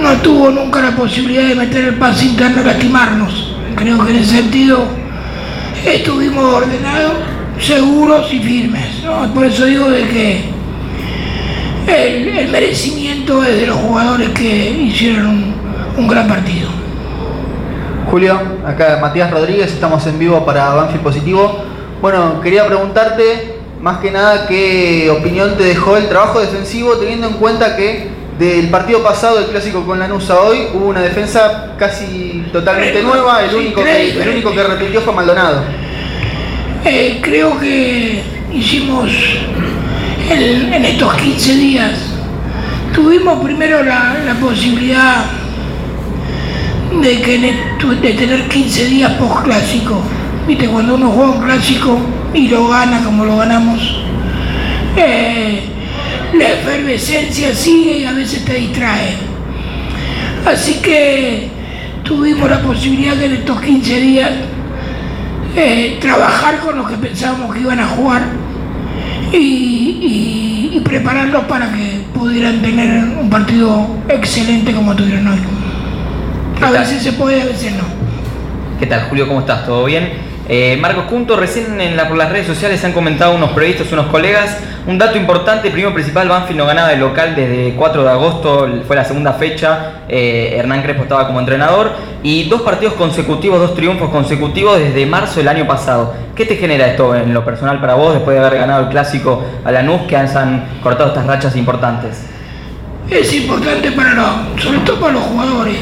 No tuvo nunca la posibilidad de meter el pase interno y lastimarnos. Creo que en ese sentido estuvimos ordenados, seguros y firmes. Por eso digo de que el, el merecimiento es de los jugadores que hicieron un, un gran partido. Julio, acá Matías Rodríguez, estamos en vivo para Banfield Positivo. Bueno, quería preguntarte más que nada qué opinión te dejó el trabajo defensivo teniendo en cuenta que del partido pasado, el clásico con Lanús a hoy, hubo una defensa casi totalmente nueva, el único que, el único que repitió fue Maldonado. Eh, creo que hicimos en, en estos 15 días, tuvimos primero la, la posibilidad de, que, de tener 15 días post clásico. Viste, cuando uno juega un clásico y lo gana como lo ganamos, eh, la efervescencia sigue y a veces te distrae. Así que tuvimos la posibilidad de en estos 15 días eh, trabajar con los que pensábamos que iban a jugar y, y- y prepararlos para que pudieran tener un partido excelente como tuvieron hoy. A veces se puede, a veces no. ¿Qué tal, Julio? ¿Cómo estás? ¿Todo bien? Eh, Marcos Punto, recién en por las redes sociales han comentado unos periodistas, unos colegas, un dato importante, primero principal, Banfield no ganaba de local desde 4 de agosto, fue la segunda fecha, eh, Hernán Crespo estaba como entrenador, y dos partidos consecutivos, dos triunfos consecutivos desde marzo del año pasado. ¿Qué te genera esto en lo personal para vos después de haber ganado el clásico a Lanús, que han cortado estas rachas importantes? Es importante para los, sobre todo para los jugadores,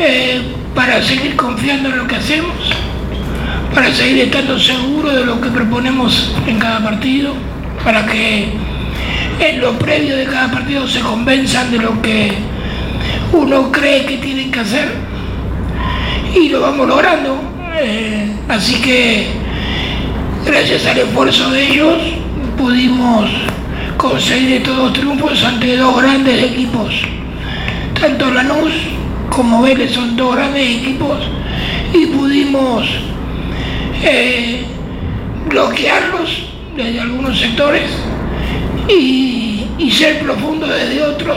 eh, para seguir confiando en lo que hacemos, para seguir estando seguros de lo que proponemos en cada partido, para que en lo previo de cada partido se convenzan de lo que uno cree que tienen que hacer y lo vamos logrando. Eh, así que gracias al esfuerzo de ellos pudimos conseguir estos dos triunfos ante dos grandes equipos. Tanto Lanús como Vélez son dos grandes equipos y pudimos eh, bloquearlos desde algunos sectores y, y ser profundos desde otros.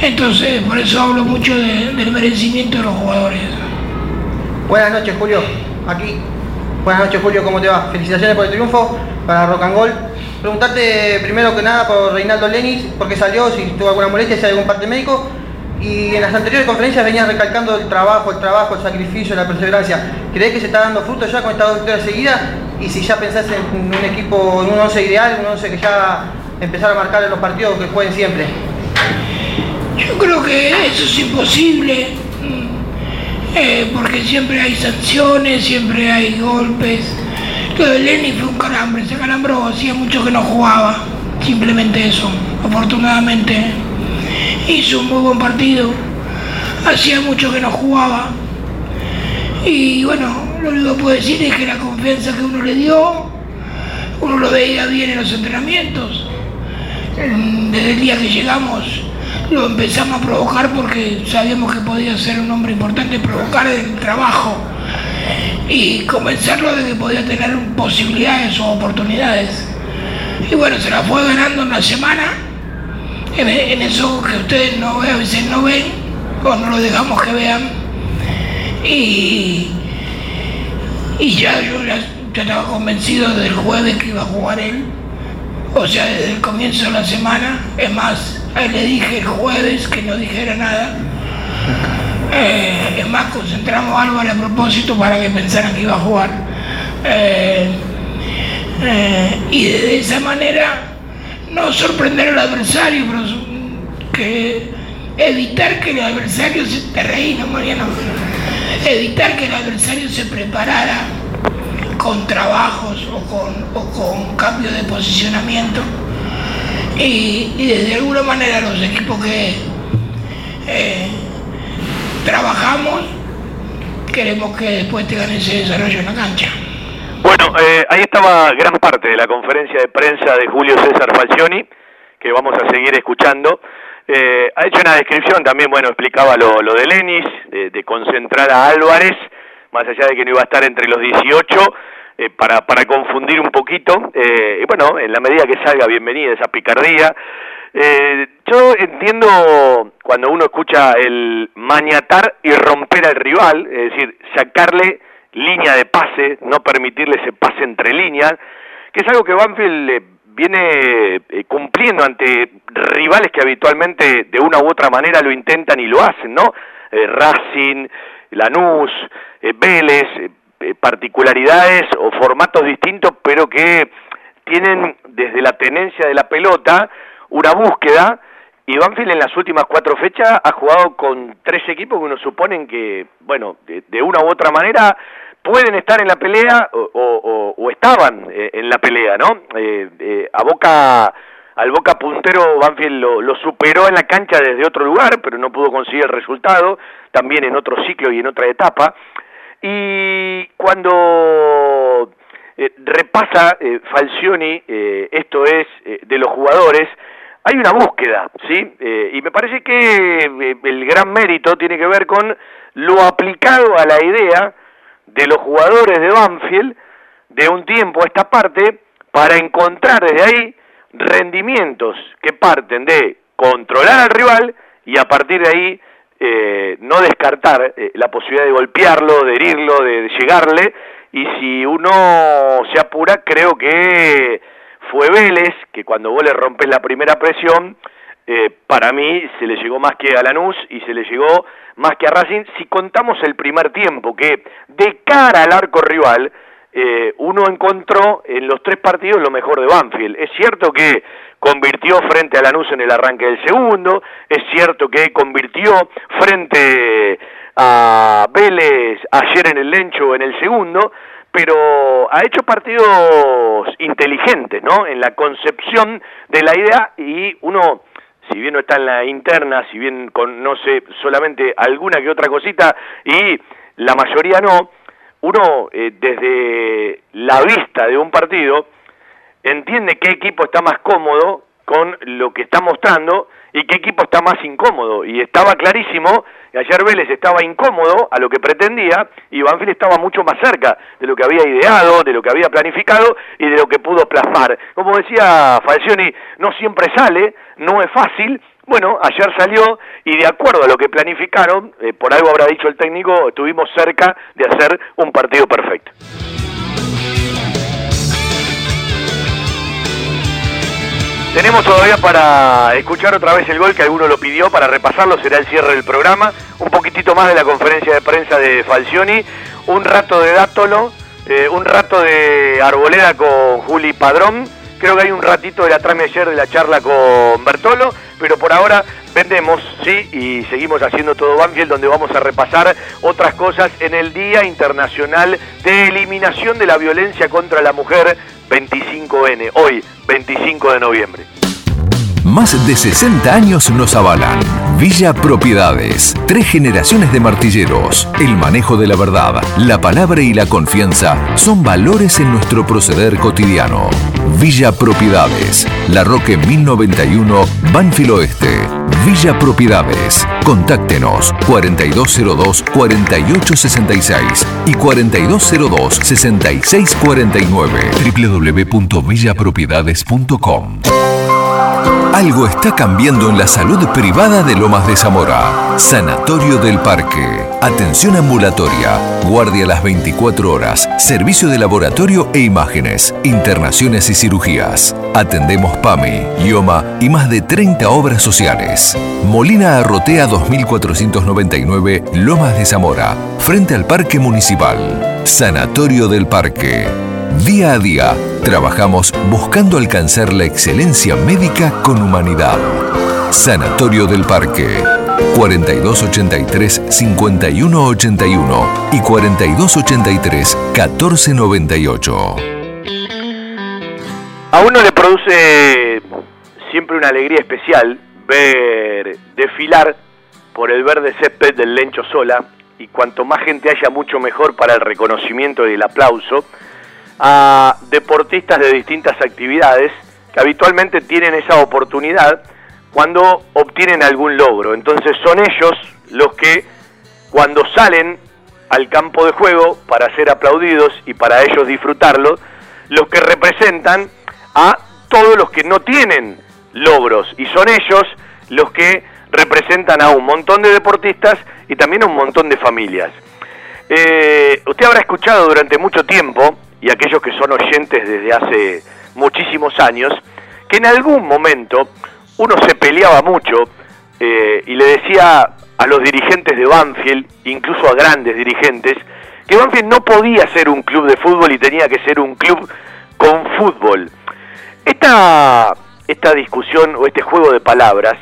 Entonces, por eso hablo mucho de- del merecimiento de los jugadores. Buenas noches, Julio. Aquí. Buenas noches, Julio. ¿Cómo te va? Felicitaciones por el triunfo para Rock and Gold. Preguntarte primero que nada por Reinaldo Lenis, por qué salió, si tuvo alguna molestia, si hay algún parte médico. Y en las anteriores conferencias venías recalcando el trabajo, el trabajo, el sacrificio, la perseverancia. ¿Crees que se está dando fruto ya con estas dos victorias seguidas? Y si ya pensás en un equipo, en un 11 ideal, un 11 que ya empezar a marcar en los partidos que jueguen siempre. Yo creo que eso es imposible, mm, eh, porque siempre hay sanciones, siempre hay golpes. Lo de Lenny fue un calambre, se calambró, hacía mucho que no jugaba, simplemente eso. Afortunadamente hizo un muy buen partido, hacía mucho que no jugaba. Y bueno, lo único que puedo decir es que la confianza que uno le dio, uno lo veía bien en los entrenamientos. Desde el día que llegamos lo empezamos a provocar porque sabíamos que podía ser un hombre importante, provocar el trabajo y convencerlo de que podía tener posibilidades o oportunidades. Y bueno, se la fue ganando en la semana, en, en eso que ustedes no ven, a veces no ven, o no lo dejamos que vean. Y, y ya yo ya, ya estaba convencido del jueves que iba a jugar él. O sea, desde el comienzo de la semana, es más, a él le dije el jueves que no dijera nada. Eh, es más, concentramos algo a propósito para que pensaran que iba a jugar. Eh, eh, y de esa manera no sorprender al adversario, pero que evitar que el adversario se te reí, no Mariano, evitar que el adversario se preparara con trabajos o con, o con cambio de posicionamiento y, y desde alguna manera los equipos que eh, trabajamos queremos que después tengan ese desarrollo en la cancha. Bueno, eh, ahí estaba gran parte de la conferencia de prensa de Julio César Falcioni, que vamos a seguir escuchando. Eh, ha hecho una descripción también, bueno, explicaba lo, lo de Lenis, de, concentrar a Álvarez, más allá de que no iba a estar entre los 18, eh, para, para confundir un poquito. Eh, y bueno, en la medida que salga, bienvenida esa picardía. Eh, yo entiendo cuando uno escucha el maniatar y romper al rival, es decir, sacarle línea de pase, no permitirle ese pase entre líneas, que es algo que Banfield eh, viene eh, cumpliendo ante rivales que habitualmente de una u otra manera lo intentan y lo hacen, ¿no? Eh, Racing, Lanús, Vélez, particularidades o formatos distintos, pero que tienen desde la tenencia de la pelota una búsqueda y Banfield en las últimas cuatro fechas ha jugado con tres equipos que uno suponen que, bueno, de, una u otra manera pueden estar en la pelea o, estaban eh, en la pelea, ¿no? Eh, eh, a Boca, al Boca puntero Banfield lo, lo superó en la cancha desde otro lugar, pero no pudo conseguir el resultado, también en otro ciclo y en otra etapa. Y cuando eh, repasa Falcioni, esto es de los jugadores, hay una búsqueda, ¿sí? Eh, y me parece que eh, el gran mérito tiene que ver con lo aplicado a la idea de los jugadores de Banfield de un tiempo a esta parte para encontrar desde ahí rendimientos que parten de controlar al rival y a partir de ahí eh, no descartar eh, la posibilidad de golpearlo, de herirlo, de, de llegarle y si uno se apura, creo que fue Vélez, que cuando vos le rompes la primera presión, eh, para mí se le llegó más que a Lanús y se le llegó más que a Racing, si contamos el primer tiempo, que de cara al arco rival, eh, uno encontró en los tres partidos lo mejor de Banfield. Es cierto que convirtió frente a Lanús en el arranque del segundo, es cierto que convirtió frente a Vélez ayer en el Lencho en el segundo, pero ha hecho partidos inteligentes, ¿no? En la concepción de la idea y uno si bien no está en la interna, si bien conoce solamente alguna que otra cosita y la mayoría no, uno eh, desde la vista de un partido entiende qué equipo está más cómodo con lo que está mostrando y qué equipo está más incómodo. Y estaba clarísimo, que ayer Vélez estaba incómodo a lo que pretendía y Banfield estaba mucho más cerca de lo que había ideado, de lo que había planificado y de lo que pudo plasmar. Como decía Falcioni, no siempre sale, no es fácil. Bueno, ayer salió y de acuerdo a lo que planificaron, eh, por algo habrá dicho el técnico, estuvimos cerca de hacer un partido perfecto. Tenemos todavía para escuchar otra vez el gol que alguno lo pidió, para repasarlo, será el cierre del programa, un poquitito más de la conferencia de prensa de Falcioni, un rato de Dátolo, eh, un rato de Arboleda con Juli Padrón, creo que hay un ratito de la trama ayer de la charla con Bertolo, pero por ahora vendemos, sí, y seguimos haciendo todo Banfield, donde vamos a repasar otras cosas en el Día Internacional de Eliminación de la Violencia contra la Mujer 25N, hoy, 25 de noviembre. Más de 60 años nos avalan. Villa Propiedades. Tres generaciones de martilleros. El manejo de la verdad, la palabra y la confianza son valores en nuestro proceder cotidiano. Villa Propiedades. La Roque 1091, Banfil Oeste. Villa Propiedades. Contáctenos 4202-4866 y 4202-6649 www.villapropiedades.com algo está cambiando en la salud privada de Lomas de Zamora. Sanatorio del Parque. Atención ambulatoria. Guardia las 24 horas. Servicio de laboratorio e imágenes. Internaciones y cirugías. Atendemos PAMI, IOMA y más de 30 obras sociales. Molina Arrotea 2499, Lomas de Zamora. Frente al Parque Municipal. Sanatorio del Parque. Día a día, trabajamos buscando alcanzar la excelencia médica con humanidad. Sanatorio del Parque. 4283-5181 y 4283-1498. A uno le produce siempre una alegría especial ver desfilar por el verde césped del Lencho Sola y cuanto más gente haya mucho mejor para el reconocimiento y el aplauso a deportistas de distintas actividades que habitualmente tienen esa oportunidad cuando obtienen algún logro. Entonces son ellos los que cuando salen al campo de juego para ser aplaudidos y para ellos disfrutarlo, los que representan a todos los que no tienen logros y son ellos los que representan a un montón de deportistas y también a un montón de familias. Eh, usted habrá escuchado durante mucho tiempo y aquellos que son oyentes desde hace muchísimos años, que en algún momento uno se peleaba mucho eh, y le decía a los dirigentes de Banfield, incluso a grandes dirigentes, que Banfield no podía ser un club de fútbol y tenía que ser un club con fútbol. Esta, esta discusión o este juego de palabras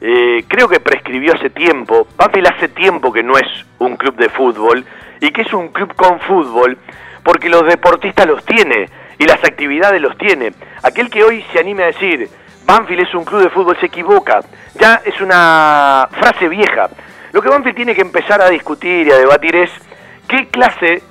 eh, creo que prescribió hace tiempo. Banfield hace tiempo que no es un club de fútbol y que es un club con fútbol porque los deportistas los tiene y las actividades los tiene. Aquel que hoy se anime a decir, Banfield es un club de fútbol, se equivoca. Ya es una frase vieja. Lo que Banfield tiene que empezar a discutir y a debatir es qué clase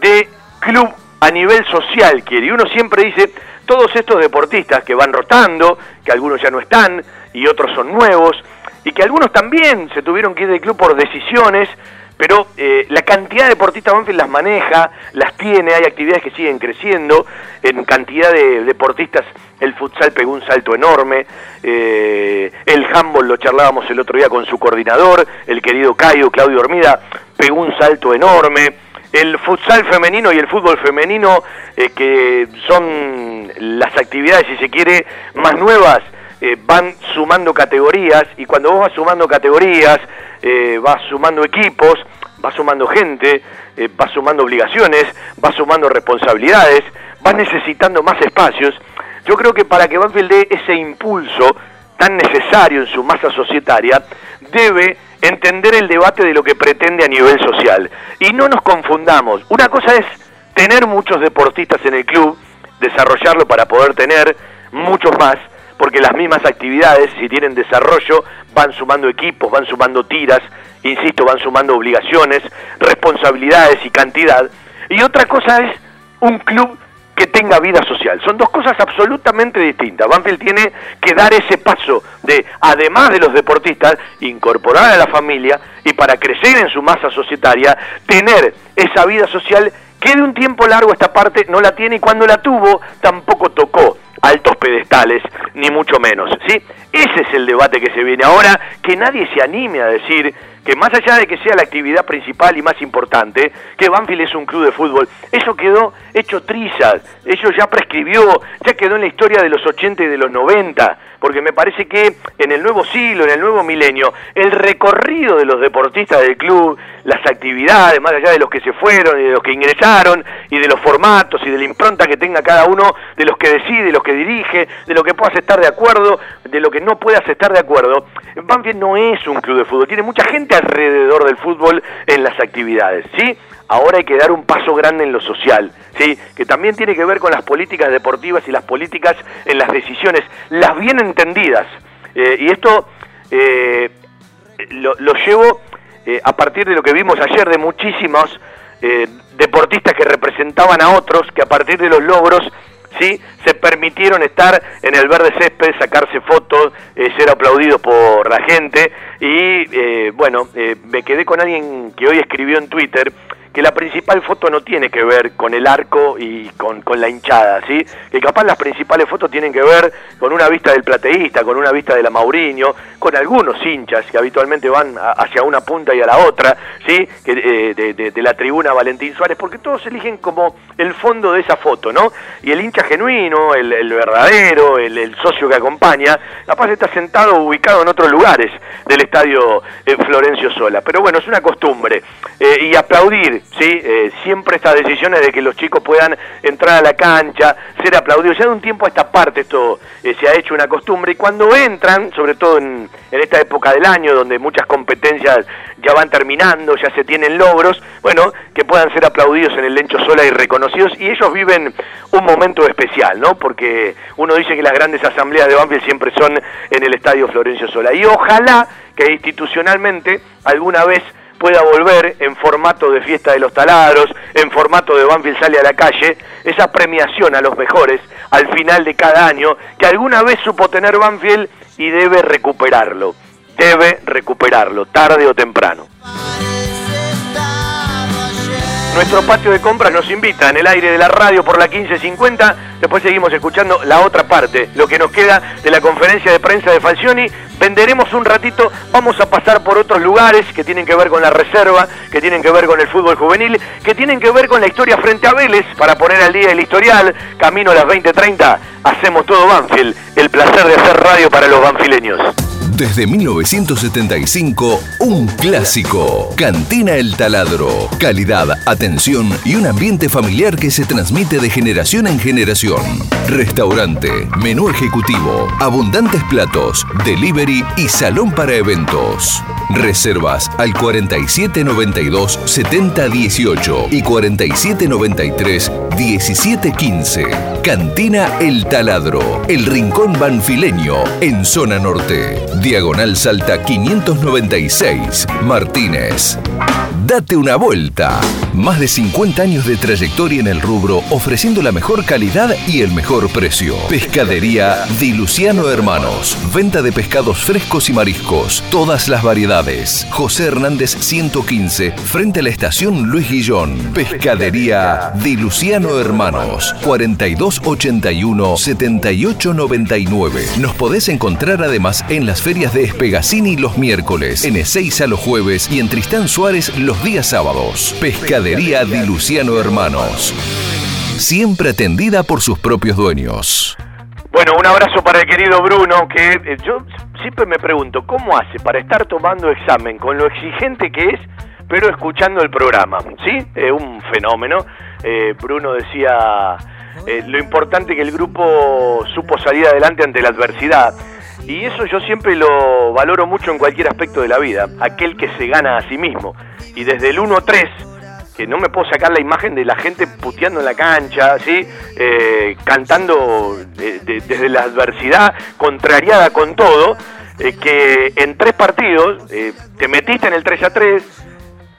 de club a nivel social quiere. Y uno siempre dice, todos estos deportistas que van rotando, que algunos ya no están y otros son nuevos, y que algunos también se tuvieron que ir del club por decisiones pero eh, la cantidad de deportistas Banfield las maneja, las tiene, hay actividades que siguen creciendo, en cantidad de deportistas el futsal pegó un salto enorme, eh, el handball lo charlábamos el otro día con su coordinador, el querido Caio, Claudio Hormida, pegó un salto enorme, el futsal femenino y el fútbol femenino, eh, que son las actividades, si se quiere, más nuevas, eh, van sumando categorías y cuando vos vas sumando categorías, eh, vas sumando equipos, vas sumando gente, eh, vas sumando obligaciones, vas sumando responsabilidades, vas necesitando más espacios. Yo creo que para que Banfield dé ese impulso tan necesario en su masa societaria, debe entender el debate de lo que pretende a nivel social. Y no nos confundamos. Una cosa es tener muchos deportistas en el club, desarrollarlo para poder tener muchos más, porque las mismas actividades, si tienen desarrollo, van sumando equipos, van sumando tiras, insisto, van sumando obligaciones, responsabilidades y cantidad. Y otra cosa es un club que tenga vida social. Son dos cosas absolutamente distintas. Banfield tiene que dar ese paso de, además de los deportistas, incorporar a la familia y para crecer en su masa societaria, tener esa vida social que de un tiempo largo esta parte no la tiene y cuando la tuvo tampoco tocó altos pedestales, ni mucho menos. ¿sí? Ese es el debate que se viene ahora, que nadie se anime a decir que más allá de que sea la actividad principal y más importante, que Banfield es un club de fútbol, eso quedó hecho trizas, eso ya prescribió, ya quedó en la historia de los 80 y de los 90, porque me parece que en el nuevo siglo, en el nuevo milenio, el recorrido de los deportistas del club, las actividades, más allá de los que se fueron y de los que ingresaron, y de los formatos y de la impronta que tenga cada uno de los que decide, de los que dirige, de lo que puedas estar de acuerdo, de lo que no puedas estar de acuerdo, Banfield no es un club de fútbol, tiene mucha gente alrededor del fútbol en las actividades, ¿sí? Ahora hay que dar un paso grande en lo social, ¿sí? Que también tiene que ver con las políticas deportivas y las políticas en las decisiones, las bien entendidas. Eh, y esto eh, lo, lo, llevo eh, a partir de lo que vimos ayer de muchísimos eh, deportistas que representaban a otros, que a partir de los logros ¿sí? se permitieron estar en el verde césped, sacarse fotos, eh, ser aplaudidos por la gente y eh, bueno, eh, me quedé con alguien que hoy escribió en Twitter que la principal foto no tiene que ver con el arco y con, con, la hinchada, ¿sí? Que capaz las principales fotos tienen que ver con una vista del plateísta, con una vista de la Mauriño, con algunos hinchas que habitualmente van hacia una punta y a la otra, ¿sí? Que, eh, de, de, la tribuna Valentín Suárez, porque todos eligen como el fondo de esa foto, ¿no? Y el hincha genuino, el, el verdadero, el, el, socio que acompaña, capaz está sentado ubicado en otros lugares del estadio eh, Florencio Sola. Pero bueno, es una costumbre. Eh, y aplaudir ¿sí? Eh, siempre estas decisiones de que los chicos puedan entrar a la cancha, ser aplaudidos. Ya de un tiempo a esta parte esto eh, se ha hecho una costumbre y cuando entran, sobre todo en, en, esta época del año donde muchas competencias ya van terminando, ya se tienen logros, bueno, que puedan ser aplaudidos en el Lencho Sola y reconocidos y ellos viven un momento especial, ¿no? Porque uno dice que las grandes asambleas de Banfield siempre son en el Estadio Florencio Sola y ojalá que institucionalmente alguna vez pueda volver en formato de fiesta de los taladros, en formato de Banfield sale a la calle, esa premiación a los mejores al final de cada año, que alguna vez supo tener Banfield y debe recuperarlo, debe recuperarlo, tarde o temprano. Nuestro patio de compras nos invita en el aire de la radio por la 1550. Después seguimos escuchando la otra parte, lo que nos queda de la conferencia de prensa de Falcioni. Venderemos un ratito, vamos a pasar por otros lugares que tienen que ver con la reserva, que tienen que ver con el fútbol juvenil, que tienen que ver con la historia frente a Vélez, para poner al día el historial. Camino a las 20.30, hacemos todo Banfield. El placer de hacer radio para los banfileños. Desde 1975, un clásico. Cantina El Taladro. Calidad, atención y un ambiente familiar que se transmite de generación en generación. Restaurante, menú ejecutivo, abundantes platos, delivery y salón para eventos. Reservas al 4792 7018 y 4793 1715. Cantina El Taladro, el rincón banfileño en zona norte. Diagonal Salta 596, Martínez. Date una vuelta. Más de 50 años de trayectoria en el rubro, ofreciendo la mejor calidad y el mejor precio. Pescadería Di Luciano Hermanos. Venta de pescados frescos y mariscos. Todas las variedades. José Hernández 115, frente a la estación Luis Guillón. Pescadería Di Luciano Hermanos. 4281-7899. Nos podés encontrar además en las ferias de Espegacini los miércoles, en Ezeiza los jueves y en Tristán Suárez los días sábados. Pescadería Heladería Di Luciano Hermanos. Siempre atendida por sus propios dueños. Bueno, un abrazo para el querido Bruno, que eh, yo siempre me pregunto, ¿cómo hace para estar tomando examen con lo exigente que es, pero escuchando el programa? ¿Sí? Eh, un fenómeno. Eh, Bruno decía, lo importante que el grupo supo salir adelante ante la adversidad. Y eso yo siempre lo valoro mucho en cualquier aspecto de la vida, aquel que se gana a sí mismo. Y desde el 1-3, que no me puedo sacar la imagen de la gente puteando en la cancha, ¿sí? Eh, cantando de- de- desde la adversidad, contrariada con todo, eh, que en tres partidos eh, te metiste en el 3 a 3,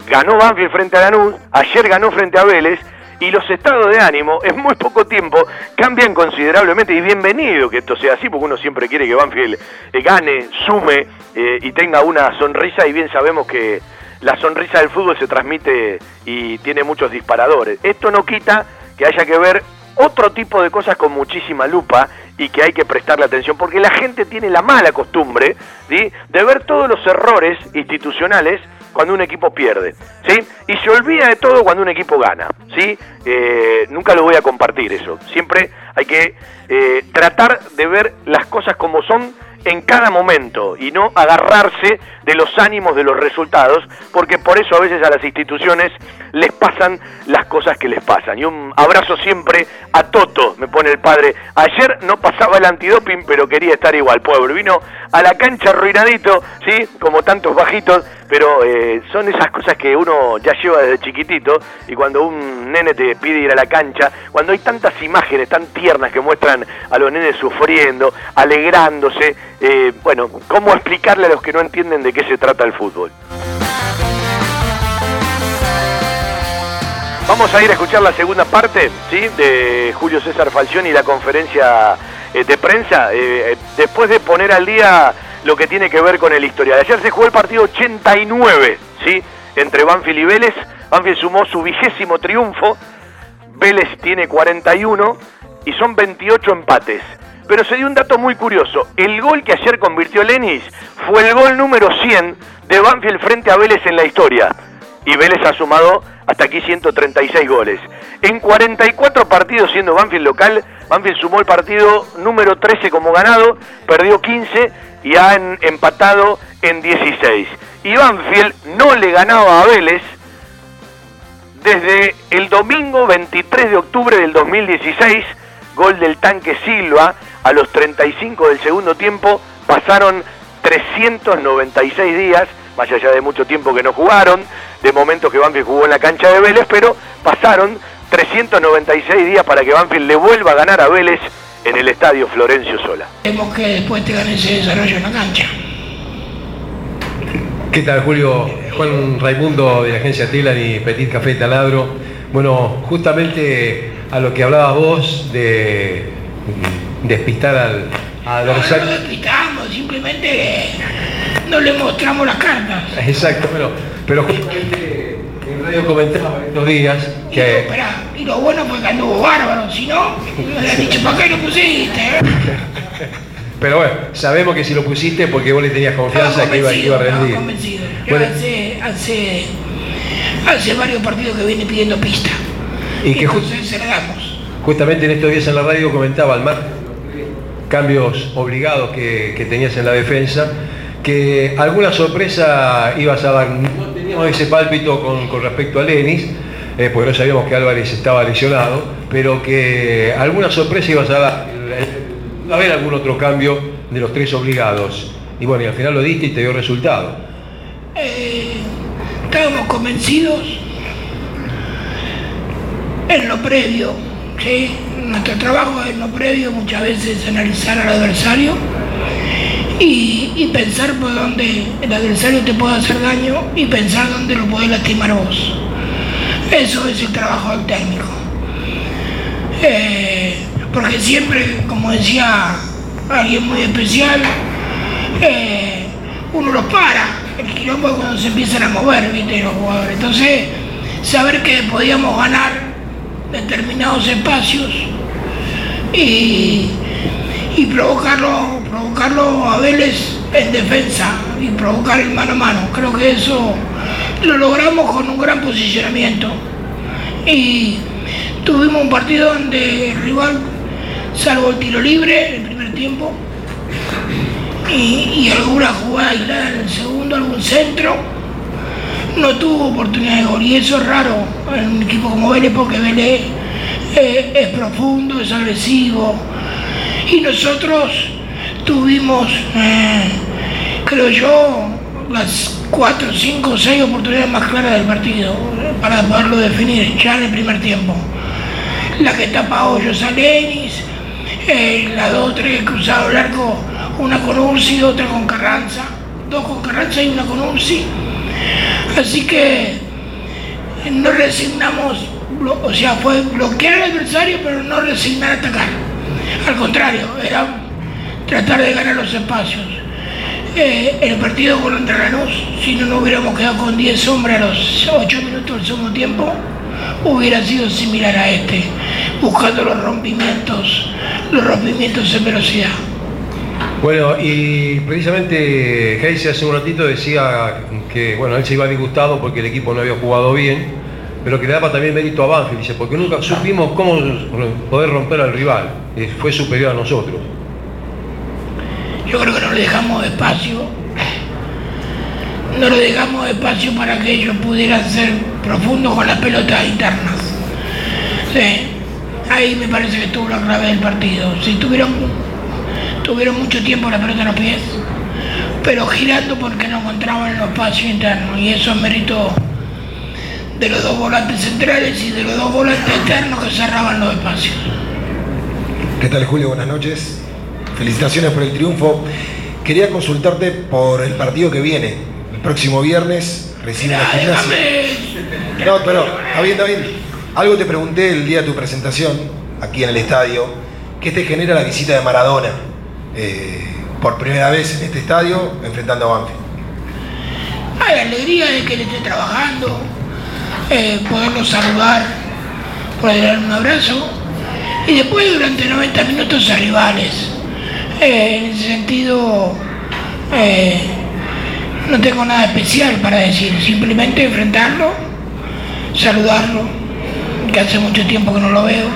ganó Banfield frente a Lanús, ayer ganó frente a Vélez, y los estados de ánimo en muy poco tiempo cambian considerablemente, y bienvenido que esto sea así, porque uno siempre quiere que Banfield eh, gane, sume eh, y tenga una sonrisa, y bien sabemos que la sonrisa del fútbol se transmite y tiene muchos disparadores. Esto no quita que haya que ver otro tipo de cosas con muchísima lupa y que hay que prestarle atención, porque la gente tiene la mala costumbre de ver todos los errores institucionales cuando un equipo pierde, ¿sí? Y se olvida de todo cuando un equipo gana, ¿sí? Eh, nunca lo voy a compartir eso. Siempre hay que eh, tratar de ver las cosas como son en cada momento y no agarrarse de los ánimos de los resultados, porque por eso a veces a las instituciones les pasan las cosas que les pasan. Y un abrazo siempre a Toto, me pone el padre. Ayer no pasaba el antidoping, pero quería estar igual, pueblo. Vino a la cancha arruinadito, ¿sí? Como tantos bajitos, pero eh, son esas cosas que uno ya lleva desde chiquitito y cuando un nene te pide ir a la cancha, cuando hay tantas imágenes tan tiernas que muestran a los nenes sufriendo, alegrándose, eh, bueno, ¿cómo explicarle a los que no entienden de qué se trata el fútbol? Vamos a ir a escuchar la segunda parte ¿sí? de Julio César Falcioni y la conferencia eh, de prensa, después de poner al día lo que tiene que ver con el historial. Ayer se jugó el partido 89 ¿sí? entre Banfield y Vélez. Banfield sumó su vigésimo triunfo, Vélez tiene 41 y son 28 empates. Pero se dio un dato muy curioso. El gol que ayer convirtió Lenis fue el gol número 100 de Banfield frente a Vélez en la historia. Y Vélez ha sumado hasta aquí 136 goles. En 44 partidos siendo Banfield local, Banfield sumó el partido número 13 como ganado, perdió 15 y han empatado en 16. Y Banfield no le ganaba a Vélez desde el domingo 23 de octubre del 2016, gol del tanque Silva, a los 35 del segundo tiempo, pasaron 396 días, más allá de mucho tiempo que no jugaron, de momentos que Banfield jugó en la cancha de Vélez, pero pasaron 396 días para que Banfield le vuelva a ganar a Vélez en el estadio Florencio Sola. Queremos que después tengan ese desarrollo en la cancha. ¿Qué tal, Julio? Juan Raimundo de la agencia Telan y Petit Café Taladro. Bueno, justamente a lo que hablabas vos de despistar al al No, no adversario. lo despistamos, simplemente no le mostramos las cartas. Exacto, pero, pero justamente en radio comentaba estos días que Esperá, y lo bueno fue que anduvo bárbaro, si no, me hubieran dicho, ¿para qué lo pusiste? eh?". Pero bueno, sabemos que si lo pusiste porque vos le tenías confianza que iba, que iba a rendir. convencido. Yo Bueno, hace, hace, hace varios partidos que viene pidiendo pista. y que Entonces se la damos. justamente en estos días en la radio comentaba al mar cambios obligados que, que tenías en la defensa, que alguna sorpresa ibas a dar. No teníamos ese pálpito con, respecto a Lenis, eh, porque no sabíamos que Álvarez estaba lesionado, pero que alguna sorpresa ibas a dar. Va a haber algún otro cambio de los tres obligados. Y bueno, y al final lo diste y te dio resultado. Eh, estábamos convencidos en lo previo, ¿sí? Nuestro trabajo en lo previo muchas veces es analizar al adversario y, pensar por dónde el adversario te puede hacer daño y pensar dónde lo puede lastimar vos. Eso es el trabajo del técnico. Eh, porque siempre, como decía alguien muy especial, eh, uno los para. El quilombo es cuando se empiezan a mover, viste, los jugadores. Entonces, saber que podíamos ganar determinados espacios y, y provocarlo, a Vélez en defensa y provocar el mano a mano. Creo que eso lo logramos con un gran posicionamiento Y tuvimos un partido donde rival, salvo el tiro libre en el primer tiempo, y, y alguna jugada aislada en el segundo, algún centro, no tuvo oportunidad de gol. Y eso es raro en un equipo como Vélez porque Vélez eh, es profundo, es agresivo. Y nosotros tuvimos, eh, creo yo, las cuatro, cinco, seis oportunidades más claras del partido eh, para poderlo definir ya en el primer tiempo. La que tapa hoyos a Lenis, eh, las dos, tres cruzados el una con Ursi, otra con Carranza, dos con Carranza y una con Ursi. Así que no resignamos, o sea, fue bloquear al adversario, pero no resignar a atacar. Al contrario, era tratar de ganar los espacios. Eh, el partido contra Lanús, si no nos hubiéramos quedado con 10 hombres a los 8 minutos del segundo tiempo, hubiera sido similar a este, buscando los rompimientos, los rompimientos en velocidad. Bueno, y precisamente Heise hace un ratito decía que bueno, él se iba disgustado porque el equipo no había jugado bien, pero que le daba también mérito a Banfield, dice, porque nunca supimos cómo poder romper al rival, y fue superior a nosotros. Yo creo que no le dejamos espacio, no le dejamos espacio para que ellos pudieran ser profundos con las pelotas internas. Sí, ahí me parece que estuvo la clave del partido. Si tuvieron, tuvieron mucho tiempo la pelota en los pies, pero girando porque no encontraban los espacios internos. Y eso es mérito de los dos volantes centrales y de los dos volantes externos que cerraban los espacios. ¿Qué tal Julio? Buenas noches. Felicitaciones por el triunfo. Quería consultarte por el partido que viene. El próximo viernes recibe la gimnasia. No, pero está bien, está bien. Algo te pregunté el día de tu presentación, aquí en el estadio. ¿Qué te genera la visita de Maradona? eh, por primera vez en este estadio, enfrentando a Banfield. Hay alegría de que él esté trabajando, eh, poderlo saludar, poder darle un abrazo y después durante 90 minutos a rivales. Eh, en ese sentido, eh, no tengo nada especial para decir, simplemente enfrentarlo, saludarlo, que hace mucho tiempo que no lo veo,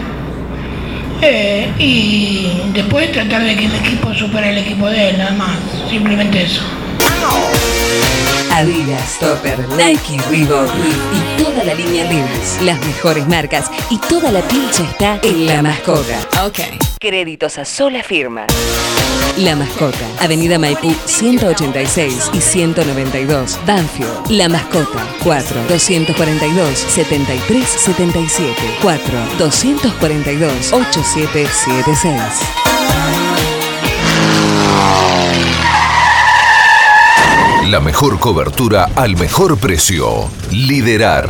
eh, y después tratar de que el equipo supere el equipo de él, nada más, simplemente eso. Adidas, Topper, Nike, Reebok y toda la línea Levi's. Las mejores marcas y toda la pilcha está en La Mascota. Ok. Créditos a sola firma. La Mascota, Avenida Maipú 186 y 192, Banfield. La Mascota, 4 242 7377 4 242 8776. La mejor cobertura al mejor precio. Liderar.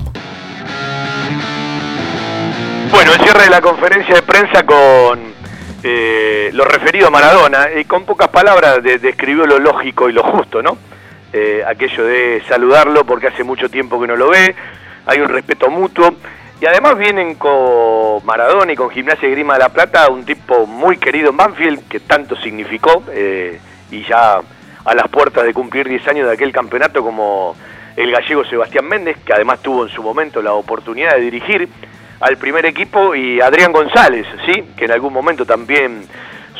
cierre de la conferencia de prensa con eh, lo referido a Maradona, y con pocas palabras de- describió lo lógico y lo justo, ¿no? Eh, aquello de saludarlo porque hace mucho tiempo que no lo ve, hay un respeto mutuo, y además vienen con Maradona y con Gimnasia y Grima de la Plata, un tipo muy querido en Banfield, que tanto significó, eh, y ya a las puertas de cumplir 10 años de aquel campeonato como el gallego Sebastián Méndez, que además tuvo en su momento la oportunidad de dirigir al primer equipo, y Adrián González, ¿sí? que en algún momento también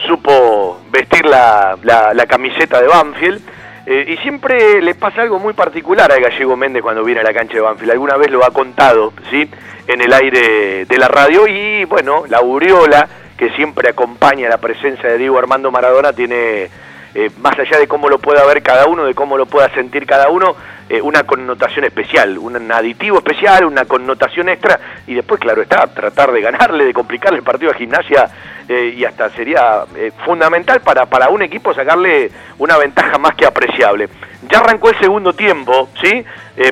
supo vestir la, la- la camiseta de Banfield. Eh, y siempre le pasa algo muy particular al gallego Méndez cuando viene a la cancha de Banfield. Alguna vez lo ha contado, ¿sí? En el aire de la radio. Y bueno, la aureola que siempre acompaña la presencia de Diego Armando Maradona tiene, eh, más allá de cómo lo pueda ver cada uno, de cómo lo pueda sentir cada uno, eh, una connotación especial, un aditivo especial, una connotación extra. Y después, claro está, tratar de ganarle, de complicarle el partido a gimnasia. eh, y hasta sería fundamental para, para un equipo sacarle una ventaja más que apreciable. Ya arrancó el segundo tiempo, ¿sí?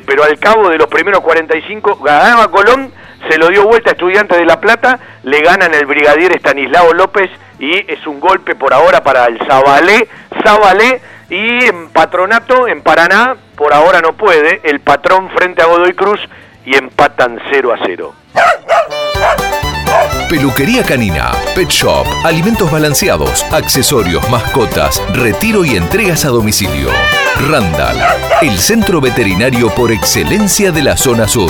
Pero al cabo de los primeros 45 ganaba Colón, se lo dio vuelta a Estudiantes de La Plata, le ganan el brigadier Estanislao López y es un golpe por ahora para el Zabalé, Zabalé y en Patronato, en Paraná, por ahora no puede, el patrón frente a Godoy Cruz y empatan 0 a 0. Peluquería canina, pet shop, alimentos balanceados, accesorios, mascotas, retiro y entregas a domicilio. Randall, el centro veterinario por excelencia de la zona sur.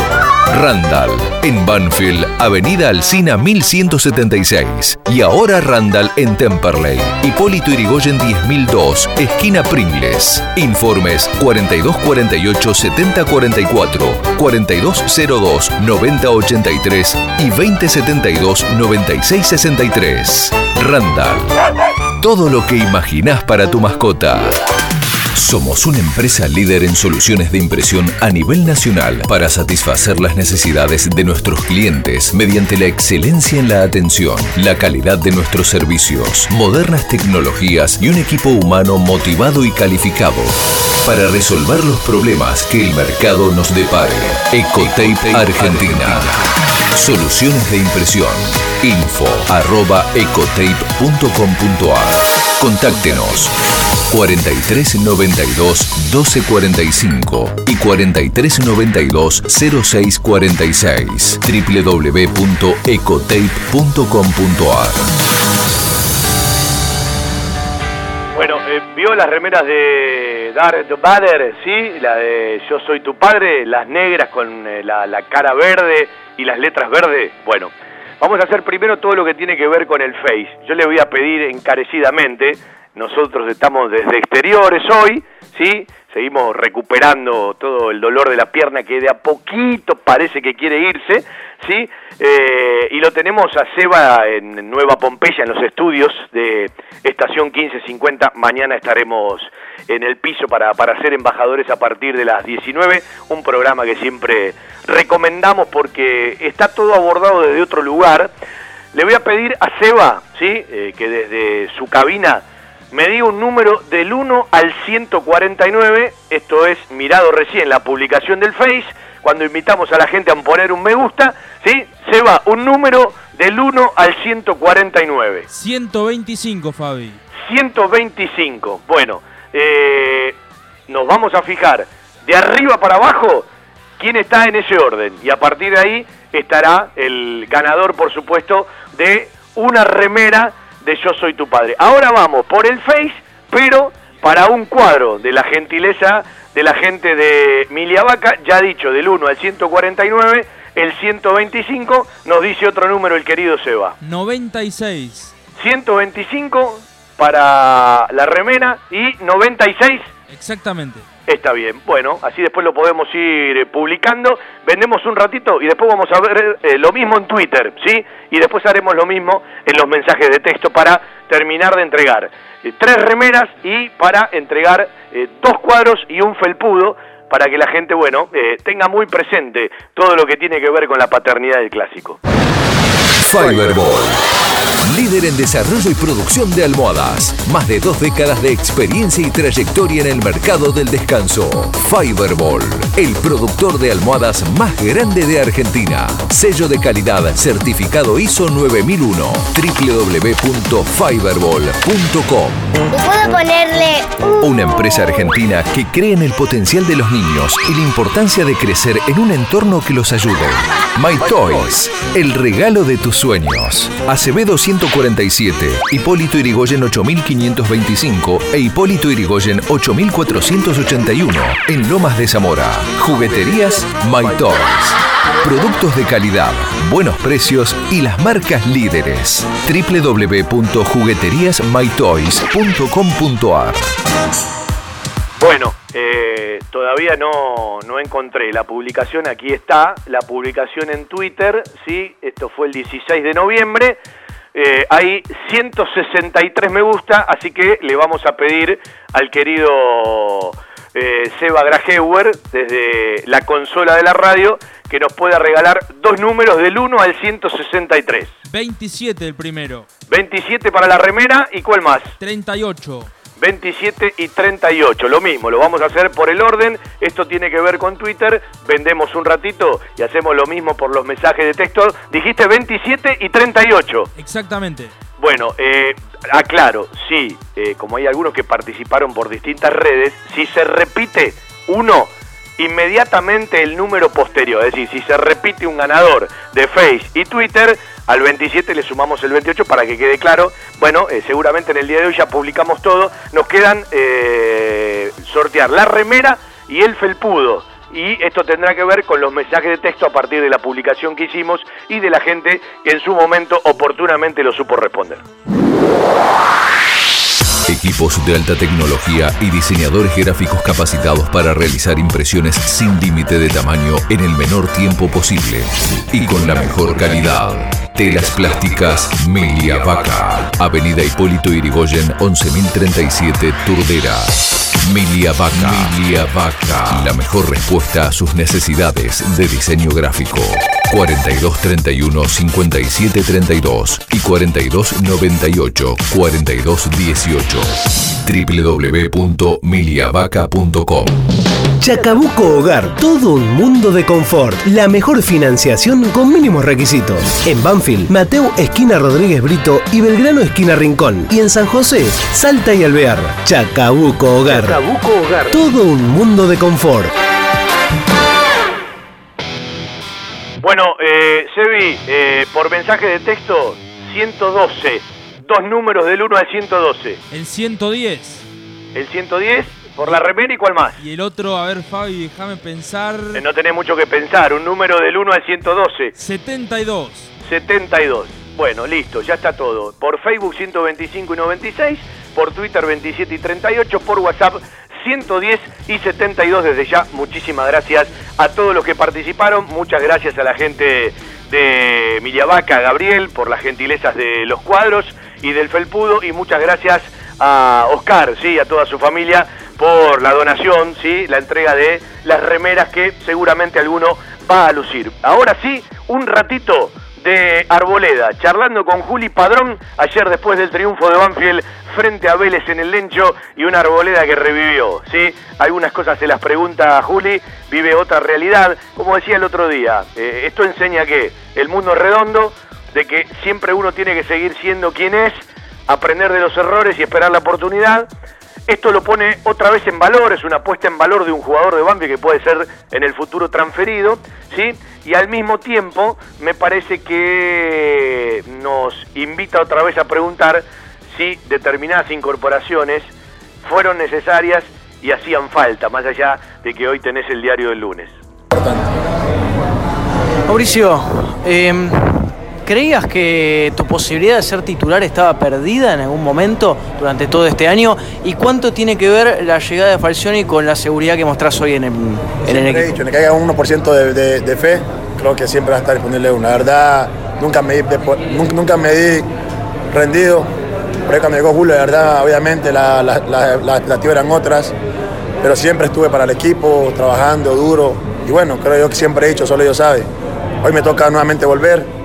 Randall, en Banfield, Avenida Alcina 1176. Y ahora Randall en Temperley. Hipólito Irigoyen 10002, esquina Pringles. Informes 4248 7044, 4202 9083 y 2072 9663. Randall. Todo lo que imaginás para tu mascota. Somos una empresa líder en soluciones de impresión a nivel nacional para satisfacer las necesidades de nuestros clientes mediante la excelencia en la atención, la calidad de nuestros servicios, modernas tecnologías y un equipo humano motivado y calificado para resolver los problemas que el mercado nos depare. Ecotape Argentina. Soluciones de impresión. Info Contáctenos 4392 1245 y 4392 0646 www.ecotape.com.ar Bueno, eh, vio las remeras de Darth Vader, ¿sí? La de Yo soy tu padre, las negras con eh, la, la cara verde y las letras verdes. Bueno, vamos a hacer primero todo lo que tiene que ver con el Face. Yo le voy a pedir encarecidamente, nosotros estamos desde exteriores hoy, ¿sí? Seguimos recuperando todo el dolor de la pierna que de a poquito parece que quiere irse, ¿sí? Eh, y lo tenemos a Seba en Nueva Pompeya, en los estudios de Estación 1550. Mañana estaremos en el piso para, para ser embajadores a partir de las 19. Un programa que siempre recomendamos porque está todo abordado desde otro lugar. Le voy a pedir a Seba, ¿sí? Eh, que desde su cabina me diga un número del 1 al 149. Esto es mirado recién la publicación del Face cuando invitamos a la gente a poner un me gusta, ¿sí? Se va un número del 1 al 149. 125, Fabi. 125. Bueno, eh, nos vamos a fijar de arriba para abajo quién está en ese orden. Y a partir de ahí estará el ganador, por supuesto, de una remera de Yo Soy Tu Padre. Ahora vamos por el Face, pero para un cuadro de la gentileza de la gente de Miliavaca, ya dicho, del 1 al 149, el 125, nos dice otro número el querido Seba. 96. 125 para la remera y 96 Exactamente. Está bien, bueno, así después lo podemos ir eh, publicando, vendemos un ratito y después vamos a ver eh, lo mismo en Twitter, ¿sí? Y después haremos lo mismo en los mensajes de texto para terminar de entregar eh, tres remeras y para entregar dos cuadros y un felpudo para que la gente, bueno, tenga muy presente todo lo que tiene que ver con la paternidad del clásico. Fiberball. Líder en desarrollo y producción de almohadas. Más de dos décadas de experiencia y trayectoria en el mercado del descanso. Fiberball. El productor de almohadas más grande de Argentina. Sello de calidad certificado ISO 9001. www.fiberball.com. ¿Puedo ponerle un... Una empresa argentina que cree en el potencial de los niños y la importancia de crecer en un entorno que los ayude. My Toys, el regalo de tus sueños. Acevedo 147, Hipólito Irigoyen 8525 e Hipólito Irigoyen 8481 en Lomas de Zamora. Jugueterías My Toys. Productos de calidad, buenos precios y las marcas líderes. www.jugueteriasmytoys.com.ar Bueno, eh, todavía no, no encontré la publicación, aquí está, la publicación en Twitter, ¿sí? Esto fue el 16 de noviembre. Eh, hay 163 me gusta, así que le vamos a pedir al querido eh, Seba Grajeuer, desde la consola de la radio, que nos pueda regalar dos números del 1 al 163. 27 el primero. 27 para la remera y cuál más? 38. 27 y 38. Lo mismo, lo vamos a hacer por el orden. Esto tiene que ver con Twitter. Vendemos un ratito y hacemos lo mismo por los mensajes de texto. Dijiste 27 y 38. Exactamente. Bueno, eh, aclaro, sí, eh, como hay algunos que participaron por distintas redes, si se repite uno, inmediatamente el número posterior, es decir, si se repite un ganador de Face y Twitter, al 27 le sumamos el 28 para que quede claro. Bueno, eh, seguramente en el día de hoy ya publicamos todo. Nos quedan eh, sortear la remera y el felpudo. Y esto tendrá que ver con los mensajes de texto a partir de la publicación que hicimos y de la gente que en su momento oportunamente lo supo responder. Equipos de alta tecnología y diseñadores gráficos capacitados para realizar impresiones sin límite de tamaño en el menor tiempo posible y con la mejor calidad. Telas plásticas Melia Vaca. Avenida Hipólito Irigoyen 11037 Turdera. Milia Vaca. Milia Vaca. La mejor respuesta a sus necesidades de diseño gráfico. 4231 5732 y 4298 4218 www.miliavaca.com Chacabuco Hogar, todo un mundo de confort. La mejor financiación con mínimos requisitos. En Banfield, Mateo Esquina Rodríguez Brito y Belgrano Esquina Rincón. Y en San José, Salta y Alvear. Chacabuco Hogar. Chacabuco Hogar. Todo un mundo de confort. Bueno, eh, Sebi, eh, por mensaje de texto, 112. Dos números del 1 al 112. El 110. El 110 por la remera y cuál más. Y el otro, a ver, Fabi, déjame pensar. Eh, No tenés mucho que pensar. Un número del 1 al 112. 72. 72. Bueno, listo, ya está todo. Por Facebook 125 y 96, por Twitter 27 y 38, por WhatsApp 110 y 72 desde ya. Muchísimas gracias a todos los que participaron. Muchas gracias a la gente de Miliavaca, Gabriel, por las gentilezas de los cuadros y del Felpudo. Y muchas gracias a Oscar, sí, a toda su familia por la donación, sí, la entrega de las remeras que seguramente alguno va a lucir. Ahora sí, un ratito de Arboleda, charlando con Juli Padrón ayer después del triunfo de Banfield frente a Vélez en el Lencho y una Arboleda que revivió, ¿sí? Algunas cosas se las pregunta Juli, vive otra realidad, como decía el otro día, eh, esto enseña que el mundo es redondo, de que siempre uno tiene que seguir siendo quien es, aprender de los errores y esperar la oportunidad. Esto lo pone otra vez en valor, es una puesta en valor de un jugador de Banfield que puede ser en el futuro transferido, ¿sí? Y al mismo tiempo me parece que nos invita otra vez a preguntar si determinadas incorporaciones fueron necesarias y hacían falta, más allá de que hoy tenés el diario del lunes. Mauricio, em, ¿creías que tu posibilidad de ser titular estaba perdida en algún momento durante todo este año? ¿Y cuánto tiene que ver la llegada de Falcioni con la seguridad que mostrás hoy en el, en el Siempre he equipo? dicho, me caiga un 1% de, de- de fe, creo que siempre va a estar disponible uno. La verdad, nunca me nunca me di rendido. Por ahí cuando llegó Julio, la verdad, obviamente la- la- la- la- las expectativas eran otras, pero siempre estuve para el equipo, trabajando duro. Y bueno, creo yo que siempre he dicho, solo Dios sabe. Hoy me toca nuevamente volver.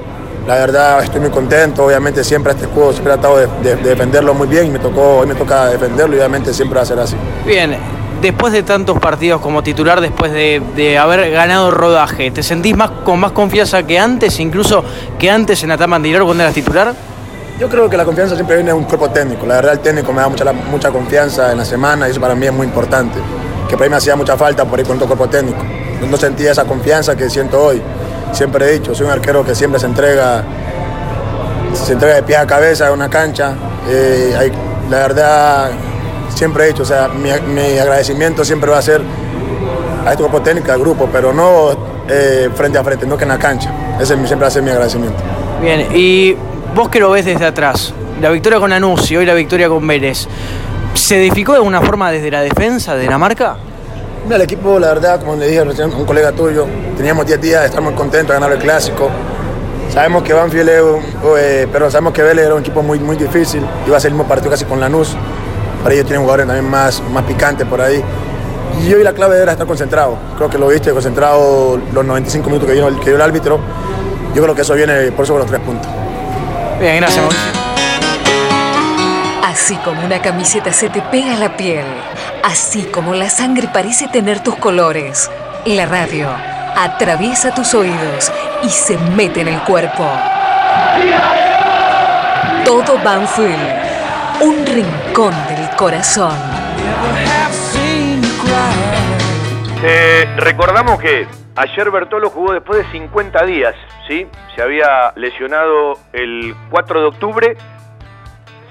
La verdad, estoy muy contento. Obviamente, siempre este escudo siempre he tratado de, de- de defenderlo muy bien y me tocó, hoy me toca defenderlo y obviamente siempre va a ser así. Bien, después de tantos partidos como titular, después de, de haber ganado rodaje, ¿te sentís más con más confianza que antes, incluso que antes en Atamandilar cuando eras titular? Yo creo que la confianza siempre viene de un cuerpo técnico. La verdad, el técnico me da mucha, mucha confianza en la semana y eso para mí es muy importante. Que para mí me hacía mucha falta por ir con otro cuerpo técnico. No sentía esa confianza que siento hoy. Siempre he dicho, soy un arquero que siempre se entrega, se entrega de pie a cabeza en una cancha. Eh, la verdad, siempre he dicho, o sea, mi, mi agradecimiento siempre va a ser a este cuerpo técnico, al grupo, pero no eh, frente a frente, no que en la cancha. Ese siempre va a ser mi agradecimiento. Bien, y vos que lo ves desde atrás, la victoria con Anus y hoy la victoria con Vélez, ¿se edificó de alguna forma desde la defensa de la marca? Mira, el equipo, la verdad, como le dije recién a un colega tuyo, teníamos 10 días de estar muy contentos de ganar el clásico. Sabemos que Banfield es un- eh, pero sabemos que Vélez era un equipo muy, muy difícil, iba a ser el mismo partido casi con Lanús. Para ellos tienen jugadores también más, más picantes por ahí. Y hoy la clave era estar concentrado. Creo que lo viste, concentrado los 95 minutos que dio, el- que dio el árbitro. Yo creo que eso viene por eso con los tres puntos. Bien, gracias Mauricio. Así como una camiseta se te pega a la piel, así como la sangre parece tener tus colores, la radio atraviesa tus oídos y se mete en el cuerpo. Todo Banfield, un rincón del corazón. Eh, recordamos que ayer Bertolo jugó después de 50 días, ¿sí? Se había lesionado el 4 de octubre.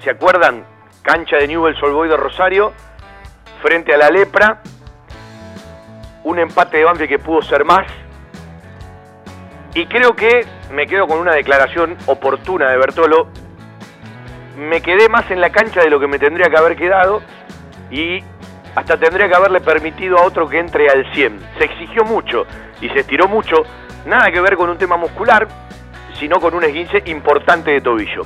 ¿Se acuerdan? Cancha de Newell's Old Boys de Rosario, frente a la lepra. Un empate de Banfield que pudo ser más. Y creo que me quedo con una declaración oportuna de Bertolo. Me quedé más en la cancha de lo que me tendría que haber quedado y hasta tendría que haberle permitido a otro que entre al 100. Se exigió mucho y se estiró mucho, nada que ver con un tema muscular, sino con un esguince importante de tobillo.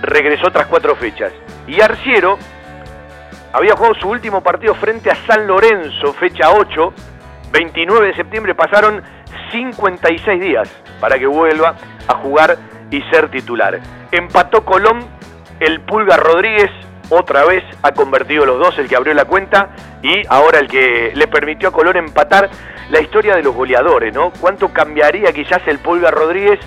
Regresó tras cuatro fechas. Y Arciero había jugado su último partido frente a San Lorenzo, fecha 8, 29 de septiembre, pasaron 56 días para que vuelva a jugar y ser titular. Empató Colón, el Pulga Rodríguez otra vez ha convertido los dos, el que abrió la cuenta y ahora el que le permitió a Colón empatar la historia de los goleadores, ¿no? ¿Cuánto cambiaría quizás el Pulga Rodríguez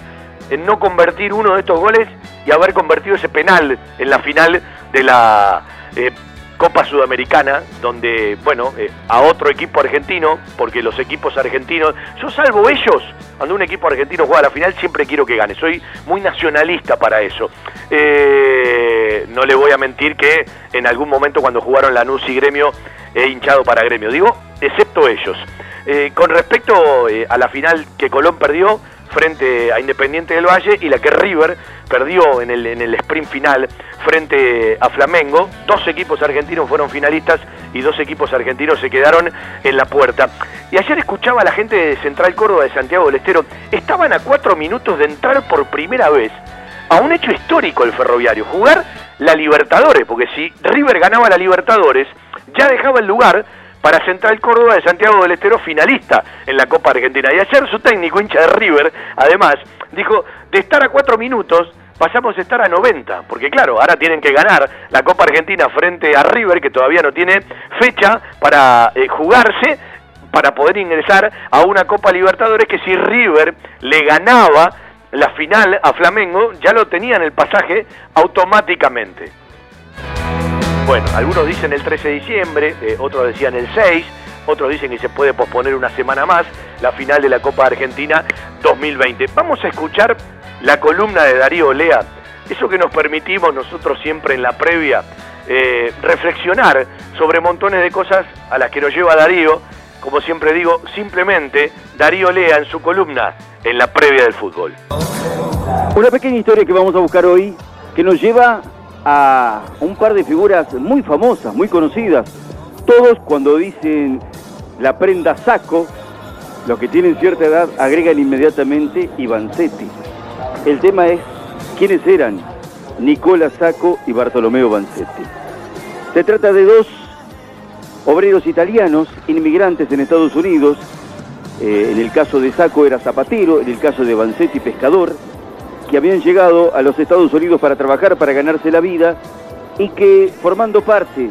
en no convertir uno de estos goles y haber convertido ese penal en la final de la eh, Copa Sudamericana, donde, bueno, eh, a otro equipo argentino, porque los equipos argentinos, yo salvo ellos, cuando un equipo argentino juega a la final, siempre quiero que gane, soy muy nacionalista para eso. Eh, no le voy a mentir que en algún momento cuando jugaron Lanús y Gremio, he hinchado para Gremio, digo, excepto ellos. Eh, con respecto eh, a la final que Colón perdió frente a Independiente del Valle y la que River perdió en el, en el sprint final frente a Flamengo, dos equipos argentinos fueron finalistas y dos equipos argentinos se quedaron en la puerta. Y ayer escuchaba a la gente de Central Córdoba de Santiago del Estero, estaban a cuatro minutos de entrar por primera vez a un hecho histórico el ferroviario, jugar la Libertadores, porque si River ganaba la Libertadores, ya dejaba el lugar para Central Córdoba de Santiago del Estero finalista en la Copa Argentina. Y ayer su técnico, hincha de River, además, dijo, de estar a cuatro minutos, pasamos a estar a 90, porque claro, ahora tienen que ganar la Copa Argentina frente a River, que todavía no tiene fecha para eh, jugarse, para poder ingresar a una Copa Libertadores que si River le ganaba la final a Flamengo, ya lo tenían el pasaje automáticamente. Bueno, algunos dicen el 13 de diciembre, eh, otros decían el 6, otros dicen que se puede posponer una semana más la final de la Copa Argentina 2020. Vamos a escuchar la columna de Darío Lea, eso que nos permitimos nosotros siempre en la previa, eh, reflexionar sobre montones de cosas a las que nos lleva Darío, como siempre digo, simplemente Darío Lea en su columna en la previa del fútbol. Una pequeña historia que vamos a buscar hoy que nos lleva a un par de figuras muy famosas, muy conocidas. Todos cuando dicen la prenda saco, los que tienen cierta edad agregan inmediatamente Ivanzetti. El tema es quiénes eran Nicola Sacco y Bartolomeo Vanzetti. Se trata de dos obreros italianos, inmigrantes en Estados Unidos. Eh, en el caso de Sacco era zapatero, en el caso de Vanzetti pescador, que habían llegado a los Estados Unidos para trabajar, para ganarse la vida, y que formando parte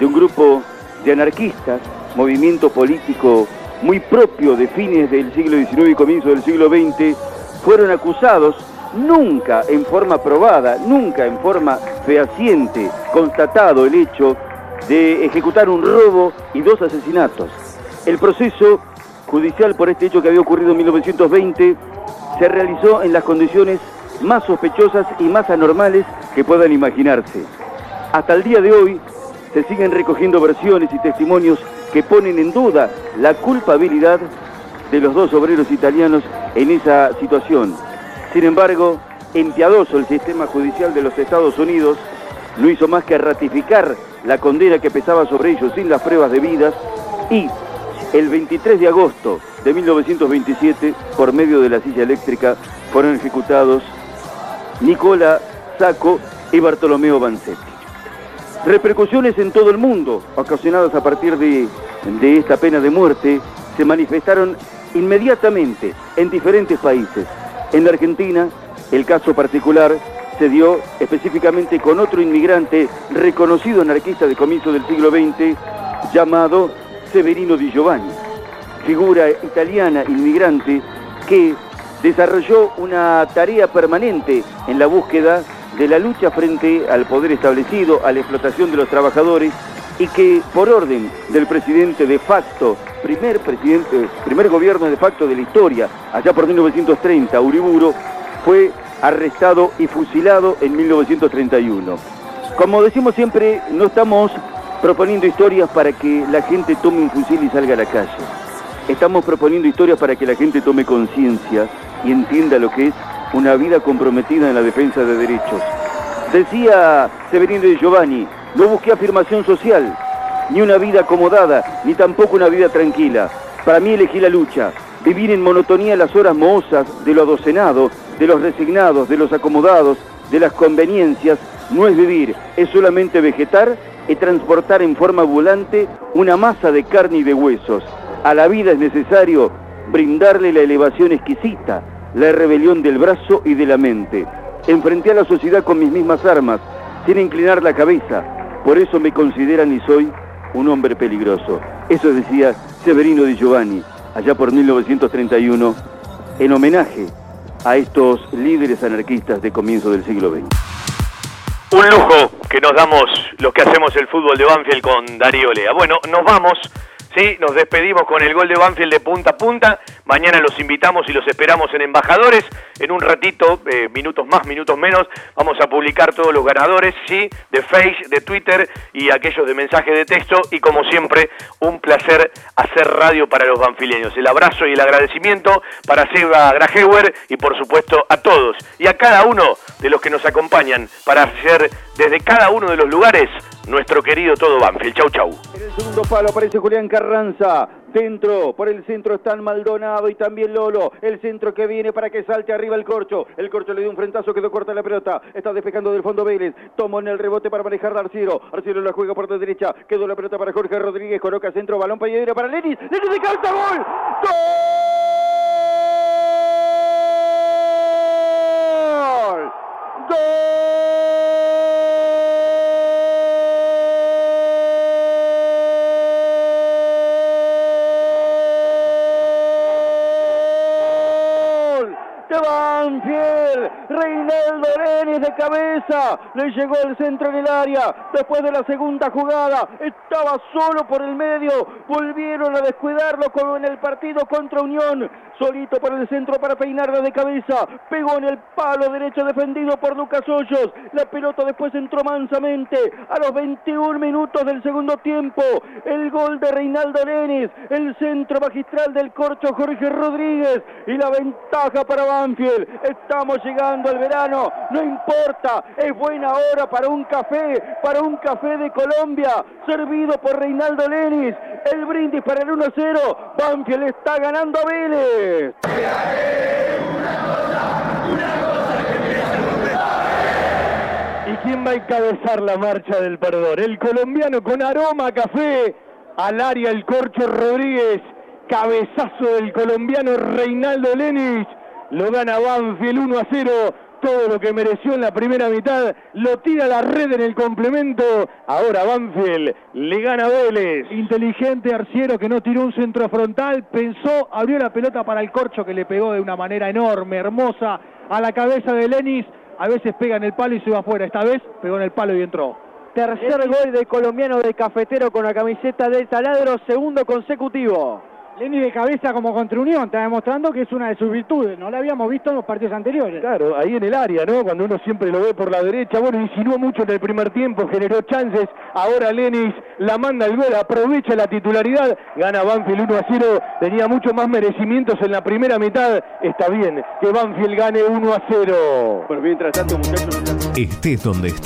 de un grupo de anarquistas, movimiento político muy propio de fines del siglo XIX y comienzo del siglo XX, fueron acusados, nunca en forma probada, nunca en forma fehaciente, constatado el hecho de ejecutar un robo y dos asesinatos. El proceso judicial por este hecho que había ocurrido en 1920 se realizó en las condiciones más sospechosas y más anormales que puedan imaginarse. Hasta el día de hoy se siguen recogiendo versiones y testimonios que ponen en duda la culpabilidad de los dos obreros italianos en esa situación. Sin embargo, empiadoso el sistema judicial de los Estados Unidos no hizo más que ratificar la condena que pesaba sobre ellos sin las pruebas debidas y el 23 de agosto de 1927, por medio de la silla eléctrica, fueron ejecutados Nicola Sacco y Bartolomeo Vanzetti. Repercusiones en todo el mundo, ocasionadas a partir de, de esta pena de muerte, se manifestaron inmediatamente en diferentes países. En la Argentina, el caso particular se dio específicamente con otro inmigrante reconocido anarquista de comienzo del siglo XX llamado Severino Di Giovanni, figura italiana inmigrante que desarrolló una tarea permanente en la búsqueda de la lucha frente al poder establecido, a la explotación de los trabajadores y que por orden del presidente de facto, primer presidente, primer gobierno de facto de la historia, allá por 1930, Uriburo, fue arrestado y fusilado en 1931. Como decimos siempre, no estamos proponiendo historias para que la gente tome un fusil y salga a la calle. Estamos proponiendo historias para que la gente tome conciencia y entienda lo que es una vida comprometida en la defensa de derechos. Decía Severino de Giovanni, no busqué afirmación social, ni una vida acomodada, ni tampoco una vida tranquila. Para mí elegí la lucha, vivir en monotonía las horas mohosas de lo adocenado, de los resignados, de los acomodados, de las conveniencias, no es vivir, es solamente vegetar y transportar en forma volante una masa de carne y de huesos. A la vida es necesario brindarle la elevación exquisita, la rebelión del brazo y de la mente. Enfrenté a la sociedad con mis mismas armas, sin inclinar la cabeza. Por eso me consideran y soy un hombre peligroso. Eso decía Severino Di Giovanni, allá por 1931, en homenaje a estos líderes anarquistas de comienzo del siglo XX. Un lujo que nos damos los que hacemos el fútbol de Banfield con Darío Lea. Bueno, nos vamos. Sí, nos despedimos con el gol de Banfield de punta a punta. Mañana los invitamos y los esperamos en Embajadores. En un ratito, eh, minutos más, minutos menos, vamos a publicar todos los ganadores, sí, de Face, de Twitter y aquellos de mensaje de texto. Y como siempre, un placer hacer radio para los banfileños. El abrazo y el agradecimiento para Seba Grajewer y por supuesto a todos y a cada uno de los que nos acompañan para hacer desde cada uno de los lugares nuestro querido todo Banfield. Chau, chau. En el segundo palo aparece Julián Carranza. Dentro, por el centro están Maldonado y también Lolo. El centro que viene para que salte arriba el corcho. El corcho le dio un frentazo, quedó corta la pelota. Está despejando del fondo Vélez. Tomó en el rebote para manejar a Arciero. Arciero la juega por la derecha. Quedó la pelota para Jorge Rodríguez. Coloca centro, balón para para Lenis. Lenis de cabeza, gol. ¡Gol! ¡Gol! De Banfield, Reinaldo Lenis de cabeza, le llegó el centro en el área, después de la segunda jugada, estaba solo por el medio, volvieron a descuidarlo como en el partido contra Unión, solito por el centro para peinarla de cabeza, pegó en el palo derecho defendido por Lucas Hoyos, la pelota después entró mansamente a los 21 minutos del segundo tiempo, el gol de Reinaldo Lenis, el centro magistral del corcho Jorge Rodríguez y la ventaja para Banfield, estamos llegando al verano, no importa, es buena hora para un café, para un café de Colombia, servido por Reinaldo Lenis, el brindis para el 1-0, Banfield está ganando a Vélez. ¿Y quién va a encabezar la marcha del perdón? El colombiano con aroma café, al área el Corcho Rodríguez, cabezazo del colombiano Reinaldo Lenis, lo gana Banfield 1 a 0, todo lo que mereció en la primera mitad, lo tira a la red en el complemento, ahora Banfield le gana a Vélez. Inteligente Arciero que no tiró un centro frontal, pensó, abrió la pelota para el Corcho que le pegó de una manera enorme, hermosa, a la cabeza de Lenis, a veces pega en el palo y se va afuera, esta vez pegó en el palo y entró. Tercer gol de colombiano de cafetero con la camiseta del taladro, segundo consecutivo. Lenny de cabeza como contra Unión, está demostrando que es una de sus virtudes, no la habíamos visto en los partidos anteriores. Claro, ahí en el área, ¿no? Cuando uno siempre lo ve por la derecha, bueno, insinuó mucho en el primer tiempo, generó chances, ahora Lenis la manda al gol, aprovecha la titularidad, gana Banfield 1 a 0, tenía mucho más merecimientos en la primera mitad, está bien que Banfield gane 1 a 0. Bueno, mientras tanto, muchachos... Estés donde estés.